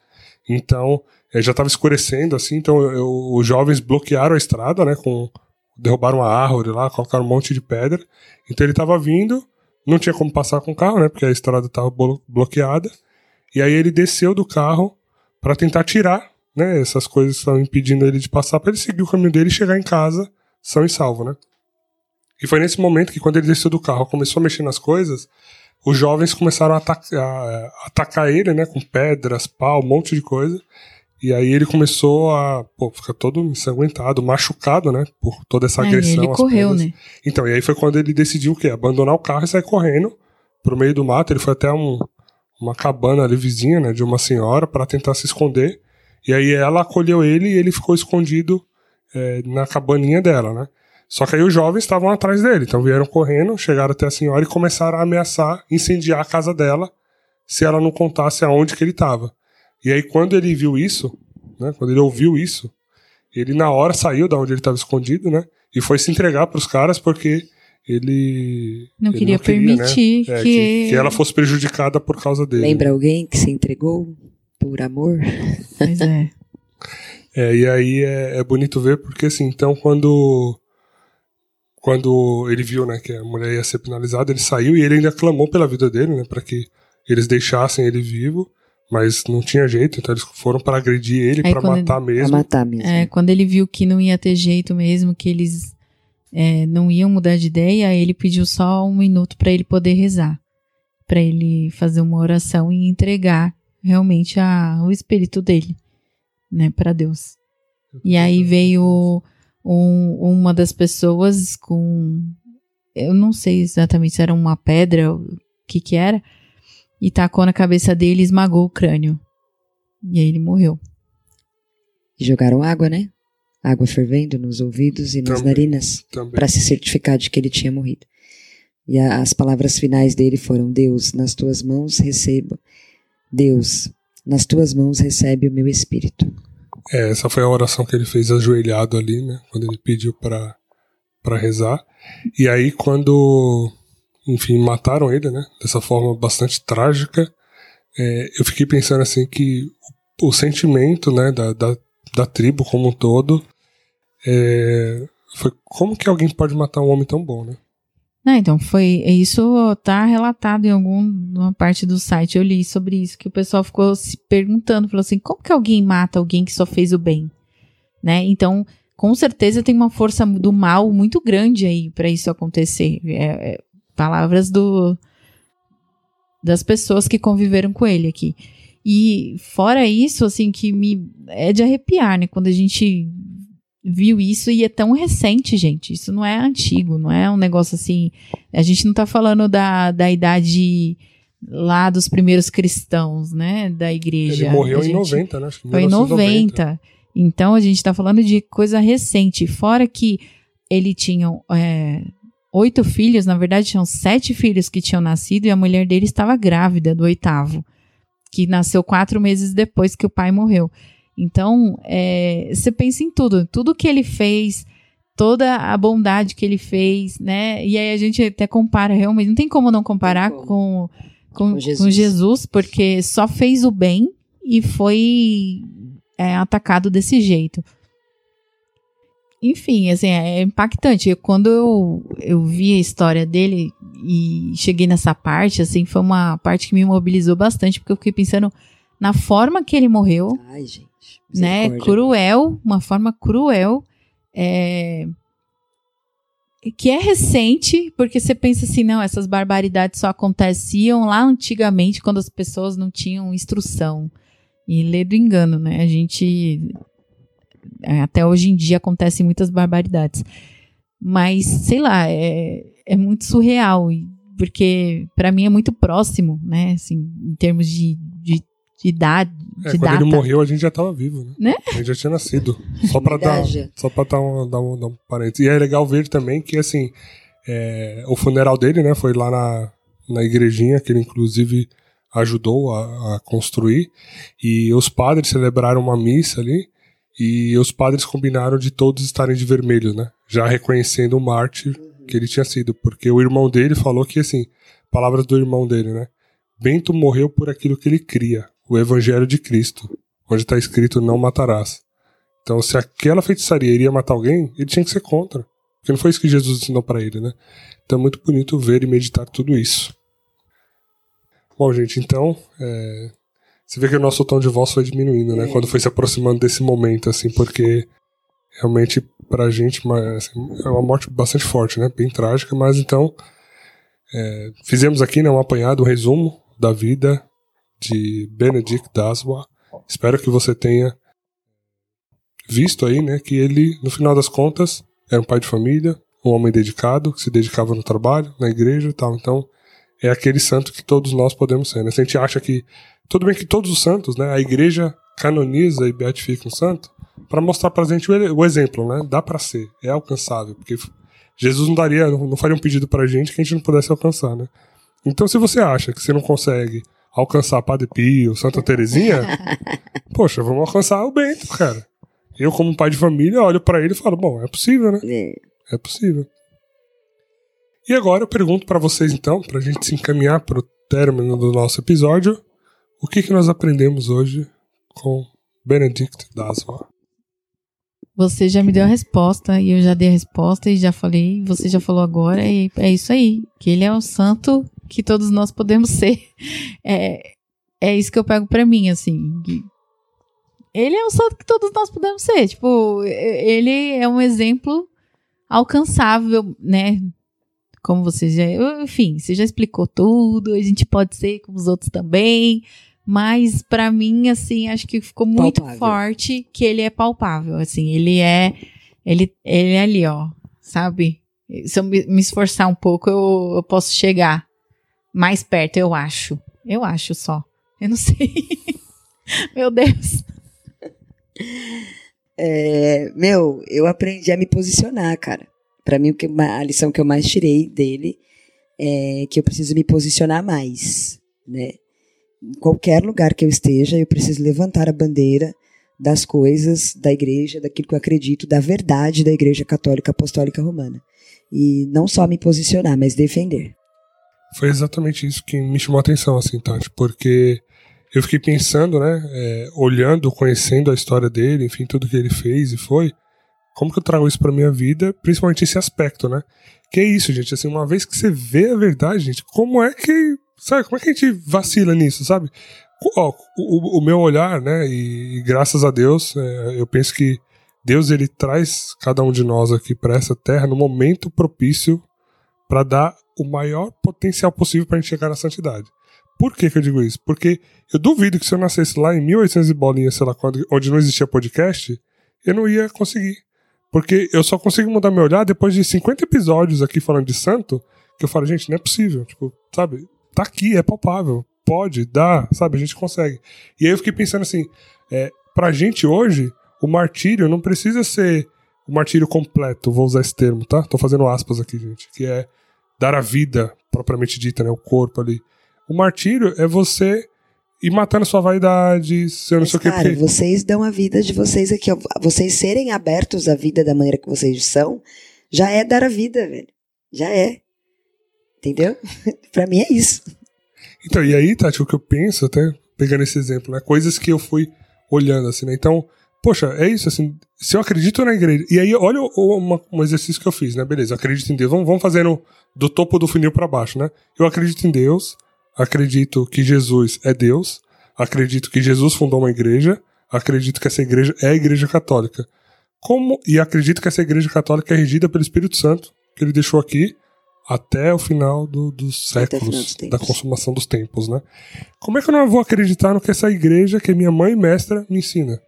Então, já estava escurecendo assim, então eu, os jovens bloquearam a estrada, né, com derrubaram uma árvore lá, colocaram um monte de pedra. Então ele estava vindo, não tinha como passar com o carro, né, porque a estrada estava bloqueada. E aí ele desceu do carro para tentar tirar, né, essas coisas estavam impedindo ele de passar, para ele seguir o caminho dele e chegar em casa são e salvo, né? E foi nesse momento que quando ele desceu do carro, começou a mexer nas coisas, os jovens começaram a, ataca, a, atacar ele, né, com pedras, pau, um monte de coisa. E aí ele começou a pô, ficar todo ensanguentado, machucado, né, por toda essa agressão. ele correu, pedras. né? Então, e aí foi quando ele decidiu o quê? Abandonar o carro e sair correndo pro meio do mato. Ele foi até um, uma cabana ali vizinha, né, de uma senhora para tentar se esconder. E aí ela acolheu ele e ele ficou escondido é, na cabaninha dela, né? Só que aí os jovens estavam atrás dele, então vieram correndo, chegaram até a senhora e começaram a ameaçar incendiar a casa dela se ela não contasse aonde que ele estava. E aí quando ele viu isso, né, quando ele ouviu isso, ele na hora saiu da onde ele estava escondido, né, e foi se entregar para os caras porque ele não ele queria, não queria permitir né, é, que... que... que ela fosse prejudicada por causa dele. Lembra alguém que se entregou por amor? Pois é. (laughs) é e aí é, é bonito ver porque assim, então quando quando ele viu, né, que a mulher ia ser penalizada, ele saiu e ele ainda clamou pela vida dele, né, para que eles deixassem ele vivo, mas não tinha jeito, então eles foram para agredir ele, para matar ele, mesmo. Pra matar mesmo. É, quando ele viu que não ia ter jeito mesmo, que eles é, não iam mudar de ideia, ele pediu só um minuto para ele poder rezar, para ele fazer uma oração e entregar realmente a, o espírito dele, né, para Deus. E aí veio um, uma das pessoas com. Eu não sei exatamente se era uma pedra, o que que era, e tacou na cabeça dele e esmagou o crânio. E aí ele morreu. E jogaram água, né? Água fervendo nos ouvidos e nas Também, narinas para se certificar de que ele tinha morrido. E a, as palavras finais dele foram: Deus, nas tuas mãos receba. Deus, nas tuas mãos recebe o meu espírito. É, essa foi a oração que ele fez ajoelhado ali, né? Quando ele pediu para para rezar. E aí quando, enfim, mataram ele, né? Dessa forma bastante trágica, é, eu fiquei pensando assim que o, o sentimento, né, da, da, da tribo como um todo. É, foi como que alguém pode matar um homem tão bom, né? Não, então foi isso tá relatado em alguma parte do site. Eu li sobre isso que o pessoal ficou se perguntando, falou assim, como que alguém mata alguém que só fez o bem, né? Então, com certeza tem uma força do mal muito grande aí para isso acontecer. É, é, palavras do das pessoas que conviveram com ele aqui. E fora isso, assim, que me é de arrepiar, né? Quando a gente viu isso e é tão recente, gente. Isso não é antigo, não é um negócio assim. A gente não tá falando da, da idade lá dos primeiros cristãos, né? Da igreja. Ele morreu em 90, né? Foi em 90. Então a gente tá falando de coisa recente. Fora que ele tinha é, oito filhos, na verdade tinham sete filhos que tinham nascido e a mulher dele estava grávida do oitavo, que nasceu quatro meses depois que o pai morreu. Então, é, você pensa em tudo, tudo que ele fez, toda a bondade que ele fez, né? E aí a gente até compara realmente, não tem como não comparar. Com, com, com, Jesus. com, Jesus. porque só fez o bem e foi é, atacado desse jeito. Enfim, assim, é impactante. Quando eu, eu vi a história dele e cheguei nessa parte, assim, foi uma parte que me mobilizou bastante, porque eu fiquei pensando na forma que ele morreu. Ai, gente né? Cruel, uma forma cruel, é, que é recente, porque você pensa assim, não, essas barbaridades só aconteciam lá antigamente, quando as pessoas não tinham instrução. E lê do engano, né? A gente. É, até hoje em dia acontecem muitas barbaridades. Mas, sei lá, é, é muito surreal, porque para mim é muito próximo, né? Assim, em termos de, de de idade. É, de quando data. ele morreu, a gente já estava vivo, né? né? A gente já tinha nascido. Só para dar, só pra dar um, dar, um, dar um parênteses. E é legal ver também que, assim, é, o funeral dele, né, foi lá na, na igrejinha, que ele inclusive ajudou a, a construir. E os padres celebraram uma missa ali. E os padres combinaram de todos estarem de vermelho, né? Já reconhecendo o mártir que ele tinha sido. Porque o irmão dele falou que, assim, palavras do irmão dele, né? Bento morreu por aquilo que ele cria o Evangelho de Cristo, onde está escrito não matarás. Então, se aquela feitiçaria iria matar alguém, ele tinha que ser contra. Porque não foi isso que Jesus ensinou para ele, né? Então é muito bonito ver e meditar tudo isso. Bom, gente, então. É... Você vê que o nosso tom de voz foi diminuindo, né? Quando foi se aproximando desse momento, assim, porque realmente pra gente assim, é uma morte bastante forte, né? Bem trágica, mas então. É... Fizemos aqui né, um apanhado, um resumo da vida de Benedict Daswa. Espero que você tenha visto aí, né, que ele, no final das contas, era um pai de família, um homem dedicado, que se dedicava no trabalho, na igreja e tal. Então, é aquele santo que todos nós podemos ser. Né? Se a gente acha que. Tudo bem que todos os santos, né? A igreja canoniza e beatifica um santo para mostrar pra gente o, exemplo, né? Dá para ser, é alcançável, porque Jesus não daria, não faria um pedido pra gente que a gente não pudesse alcançar, né? Então, se você acha que você não consegue alcançar Padre Pio, Santa Terezinha, (laughs) poxa, vamos alcançar o Bento, cara. Eu, como pai de família, olho para ele e falo, bom, é possível, né? É, é possível. E agora eu pergunto para vocês, então, pra gente se encaminhar pro término do nosso episódio, o que, que nós aprendemos hoje com Benedict Daswa? Você já me deu a resposta e eu já dei a resposta e já falei, você já falou agora e é isso aí, que ele é o santo que todos nós podemos ser. (laughs) É, é isso que eu pego para mim, assim. Ele é o santo que todos nós podemos ser. Tipo, ele é um exemplo alcançável, né? Como você já. Enfim, você já explicou tudo. A gente pode ser como os outros também. Mas para mim, assim, acho que ficou muito palpável. forte que ele é palpável. Assim, ele é. Ele, ele é ali, ó. Sabe? Se eu me, esforçar um pouco, eu, eu posso chegar mais perto, eu acho. Eu acho só. Eu não (laughs) sei. meu Deus. É, meu, eu aprendi a me posicionar, cara. Para mim, a lição que eu mais tirei dele é que eu preciso me posicionar mais, né? Em qualquer lugar que eu esteja, eu preciso levantar a bandeira das coisas da igreja, daquilo que eu acredito, da verdade da Igreja Católica Apostólica Romana. E não só me posicionar, mas defender foi exatamente isso que me chamou a atenção, assim, Tati, porque eu fiquei pensando, né, é, olhando, conhecendo a história dele, enfim, tudo que ele fez e foi, como que eu trago isso para minha vida, principalmente esse aspecto, né? Que é isso, gente, assim, uma vez que você vê a verdade, gente, como é que, sabe, como é que a gente vacila nisso, sabe? Ó, o, o meu olhar, né, e, e graças a Deus, é, eu penso que Deus ele traz cada um de nós aqui para essa terra no momento propício para dar o maior potencial possível para a gente chegar na santidade. Por que, que eu digo isso? Porque eu duvido que se eu nascesse lá em 1800 e bolinha, sei lá onde não existia podcast, eu não ia conseguir. Porque eu só consigo mudar meu olhar depois de 50 episódios aqui falando de santo, que eu falo, gente, não é possível. Tipo, sabe? Tá aqui, é palpável. Pode, dá, sabe? A gente consegue. E aí eu fiquei pensando assim, é, pra gente hoje, o martírio não precisa ser o martírio completo, vou usar esse termo, tá? Tô fazendo aspas aqui, gente. Que é dar a vida, propriamente dita, né? O corpo ali. O martírio é você ir matando sua vaidade, seu não sei o que. Cara, vocês dão a vida de vocês aqui, ó. Vocês serem abertos à vida da maneira que vocês são, já é dar a vida, velho. Já é. Entendeu? (laughs) pra mim é isso. Então, e aí, Tati, o que eu penso, até pegando esse exemplo, né? Coisas que eu fui olhando, assim, né? Então, poxa, é isso, assim, se eu acredito na igreja. E aí, olha o, um exercício que eu fiz, né? Beleza, eu acredito em Deus. Vamos, vamos fazendo do topo do funil para baixo, né? Eu acredito em Deus, acredito que Jesus é Deus, acredito que Jesus fundou uma igreja, acredito que essa igreja é a igreja católica. Como e acredito que essa igreja católica é regida pelo Espírito Santo, que ele deixou aqui até o final do, dos séculos, da consumação dos tempos, né? Como é que eu não vou acreditar no que essa igreja, que minha mãe mestra, me ensina?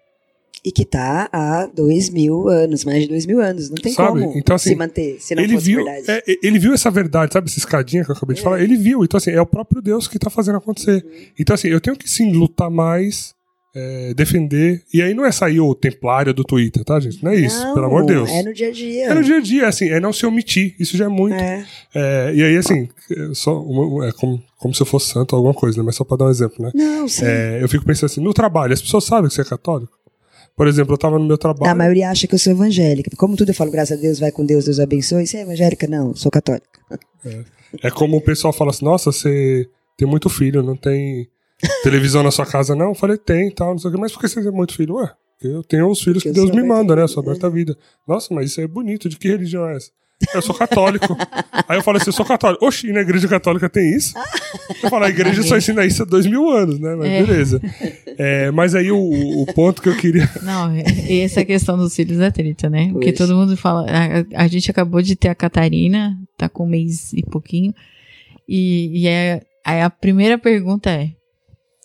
E que está há dois mil anos, mais de dois mil anos. Não tem sabe? como então, assim, se manter, se não ele fosse viu, verdade. É, ele viu essa verdade, sabe? Essa escadinha que eu acabei de é. falar. Ele viu. Então, assim, é o próprio Deus que está fazendo acontecer. Uhum. Então, assim, eu tenho que sim lutar mais. É, defender. E aí não é sair o templário do Twitter, tá, gente? Não é isso, não, pelo amor de Deus. É no dia a dia. É no dia a dia, assim, é não se omitir. Isso já é muito. É. É, e aí, assim, só uma, é como, como se eu fosse santo ou alguma coisa, né? Mas só pra dar um exemplo, né? Não, sim. É, eu fico pensando assim, no trabalho, as pessoas sabem que você é católico? Por exemplo, eu tava no meu trabalho. A maioria acha que eu sou evangélica. Como tudo eu falo, graças a Deus, vai com Deus, Deus abençoe. Você é evangélica? Não, sou católica. É, é como o pessoal fala assim: nossa, você tem muito filho, não tem televisão na sua casa, não? Eu falei, tem tal, não sei o que. Mas por que você tem muito filho? Ué, eu tenho os filhos que, que Deus me manda, né? Eu sou aberta vida. Nossa, mas isso é bonito. De que religião é essa? Eu sou católico. Aí eu falei assim, eu sou católico. Oxi, na igreja católica tem isso? Eu falo, a igreja só ensina isso há dois mil anos, né? Mas é. beleza. É, mas aí o, o, ponto que eu queria. (laughs) Não, essa questão dos filhos é treta, né? Porque todo mundo fala. A, a, gente acabou de ter a Catarina, tá com um mês e pouquinho. E, e é, aí a primeira pergunta é: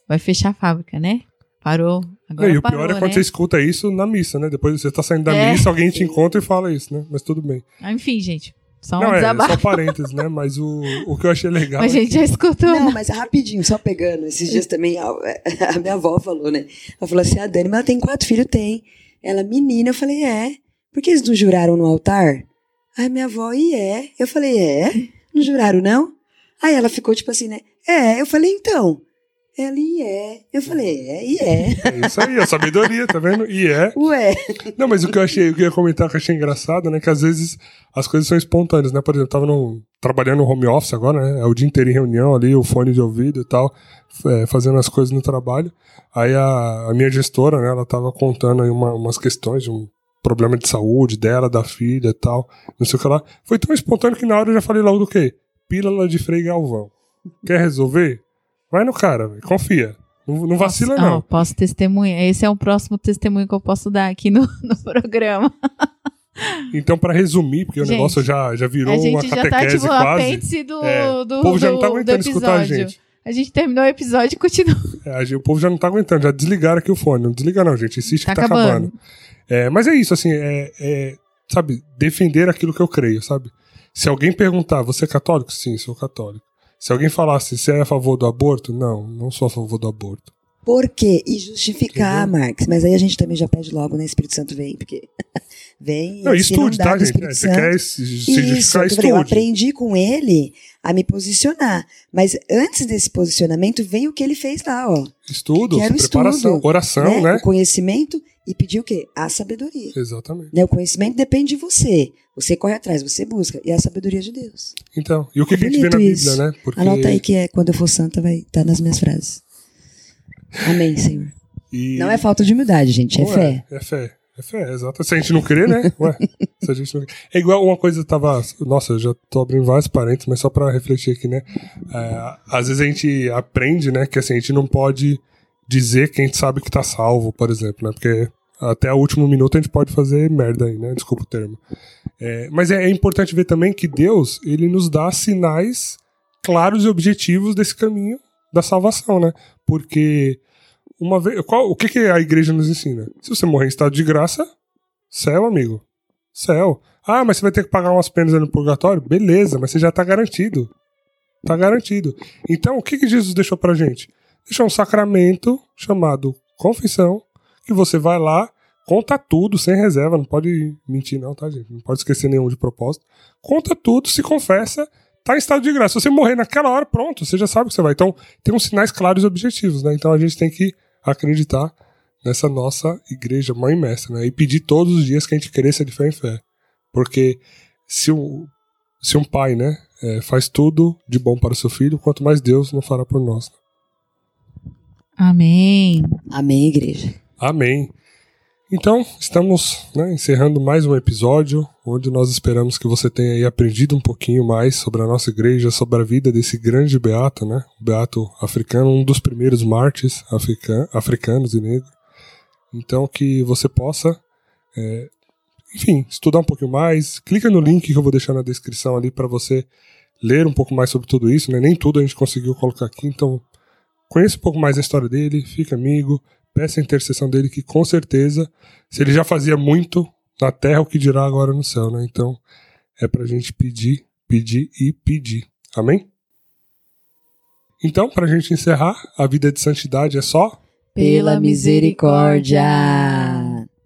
vai fechar a fábrica, né? Parou. Agora e o parou, pior é quando né? você escuta isso na missa, né? Depois você tá saindo da é. missa, alguém te encontra e fala isso, né? Mas tudo bem. Ah, enfim, gente. Só um não, desabafo. É, só parênteses, né? Mas o, o que eu achei legal. (laughs) Mas a gente já escutou. Não, mas rapidinho, só pegando. Esses dias também a, a minha avó falou, né? Ela falou assim: a Dani, mas ela tem quatro filhos? Tem. Ela, menina, eu falei: é. Por que eles não juraram no altar? Aí minha avó, e é? Eu falei: é. Não juraram, não? Aí ela ficou tipo assim, né? É. Eu falei: então. Ela, e é. Eu falei, é, e é. É isso aí, a sabedoria, tá vendo? E é. Ué. Não, mas o que eu achei, o que eu ia comentar que eu achei engraçado, né? Que às vezes as coisas são espontâneas, né? Por exemplo, eu tava no, trabalhando no home office agora, né? É o dia inteiro em reunião ali, o fone de ouvido e tal, é, fazendo as coisas no trabalho. Aí a, a minha gestora, né? Ela tava contando aí uma, umas questões de um problema de saúde dela, da filha e tal, não sei o que lá. Foi tão espontâneo que na hora eu já falei logo do quê? Pílula de Frei Galvão. Quer resolver? Vai no cara, véio. confia. Não, não vacila, posso, não. Oh, posso testemunhar. Esse é o próximo testemunho que eu posso dar aqui no, (laughs) no programa. Então, para resumir, porque gente, o negócio já, já virou uma catequese já tá, tipo, quase. do, é, do, o povo já não tá aguentando escutar a gente. A gente terminou o episódio e continua. (laughs) É, o povo já não tá aguentando, já desligaram aqui o fone. Não desliga não, gente. Insiste tá que tá acabando. acabando. É, mas é isso, assim, é, é, sabe, defender aquilo que eu creio, sabe? Se alguém perguntar, você é católico? Sim, sou católico. Se alguém falasse, você é a favor do aborto? Não, não sou a favor do aborto. Por quê? E justificar, Entendeu? Marx. Mas aí a gente também já pede logo, né? Espírito Santo vem, porque (laughs) vem. Não, estude, tá, gente? É, você quer se justificar, Isso, eu aprendi com ele a me posicionar. Mas antes desse posicionamento, vem o que ele fez lá, ó. Estudo, preparação, estudo, oração, né? né? O conhecimento e pedir o quê? A sabedoria. Exatamente. Né? O conhecimento depende de você. Você corre atrás, você busca. E é a sabedoria de Deus. Então, e o que, é que a gente vê na Bíblia, isso. né? Porque... Anota aí que é quando eu for santa vai estar tá nas minhas frases. Amém, Senhor. E... Não é falta de humildade, gente, é não fé. É, é fé. É fé, exato. Se a gente não crer, né? (laughs) Ué, se a gente não... É igual uma coisa tava. Nossa, eu já tô abrindo vários parênteses, mas só pra refletir aqui, né? É, às vezes a gente aprende, né, que assim, a gente não pode dizer que a gente sabe que tá salvo, por exemplo, né? Porque até o último minuto a gente pode fazer merda aí, né? Desculpa o termo. É, mas é, é, importante ver também que Deus, ele nos dá sinais claros e objetivos desse caminho da salvação, né? Porque uma vez. Qual, o que, que a igreja nos ensina? Se você morrer em estado de graça, céu, amigo. Céu. Ah, mas você vai ter que pagar umas penas no purgatório? Beleza, mas você já tá garantido. Tá garantido. Então, o que, que Jesus deixou pra gente? Deixou um sacramento chamado confissão, que você vai lá, conta tudo, sem reserva, não pode mentir, não, tá, gente? Não pode esquecer nenhum de propósito. Conta tudo, se confessa, tá em estado de graça. Se você morrer naquela hora, pronto, você já sabe que você vai. Então, tem uns sinais claros e objetivos, né? Então a gente tem que acreditar nessa nossa igreja mãe mestra, né? E pedir todos os dias que a gente cresça de fé em fé. Porque se um, se um pai, né, é, faz tudo de bom para o seu filho, quanto mais Deus não fará por nós. Né? Amém. Amém, igreja. Amém. Então, estamos né, encerrando mais um episódio onde nós esperamos que você tenha aprendido um pouquinho mais sobre a nossa igreja, sobre a vida desse grande beato, né? Beato africano, um dos primeiros mártires african africanos e negros. Então, que você possa, é, enfim, estudar um pouquinho mais. Clica no link que eu vou deixar na descrição ali para você ler um pouco mais sobre tudo isso, né? Nem tudo a gente conseguiu colocar aqui, então conheça um pouco mais a história dele, fica amigo peça a intercessão dele, que com certeza, se ele já fazia muito na terra, o que dirá agora no céu, né? Então, é pra gente pedir, pedir e pedir. Amém? Então, pra gente encerrar, a vida de santidade é só pela misericórdia.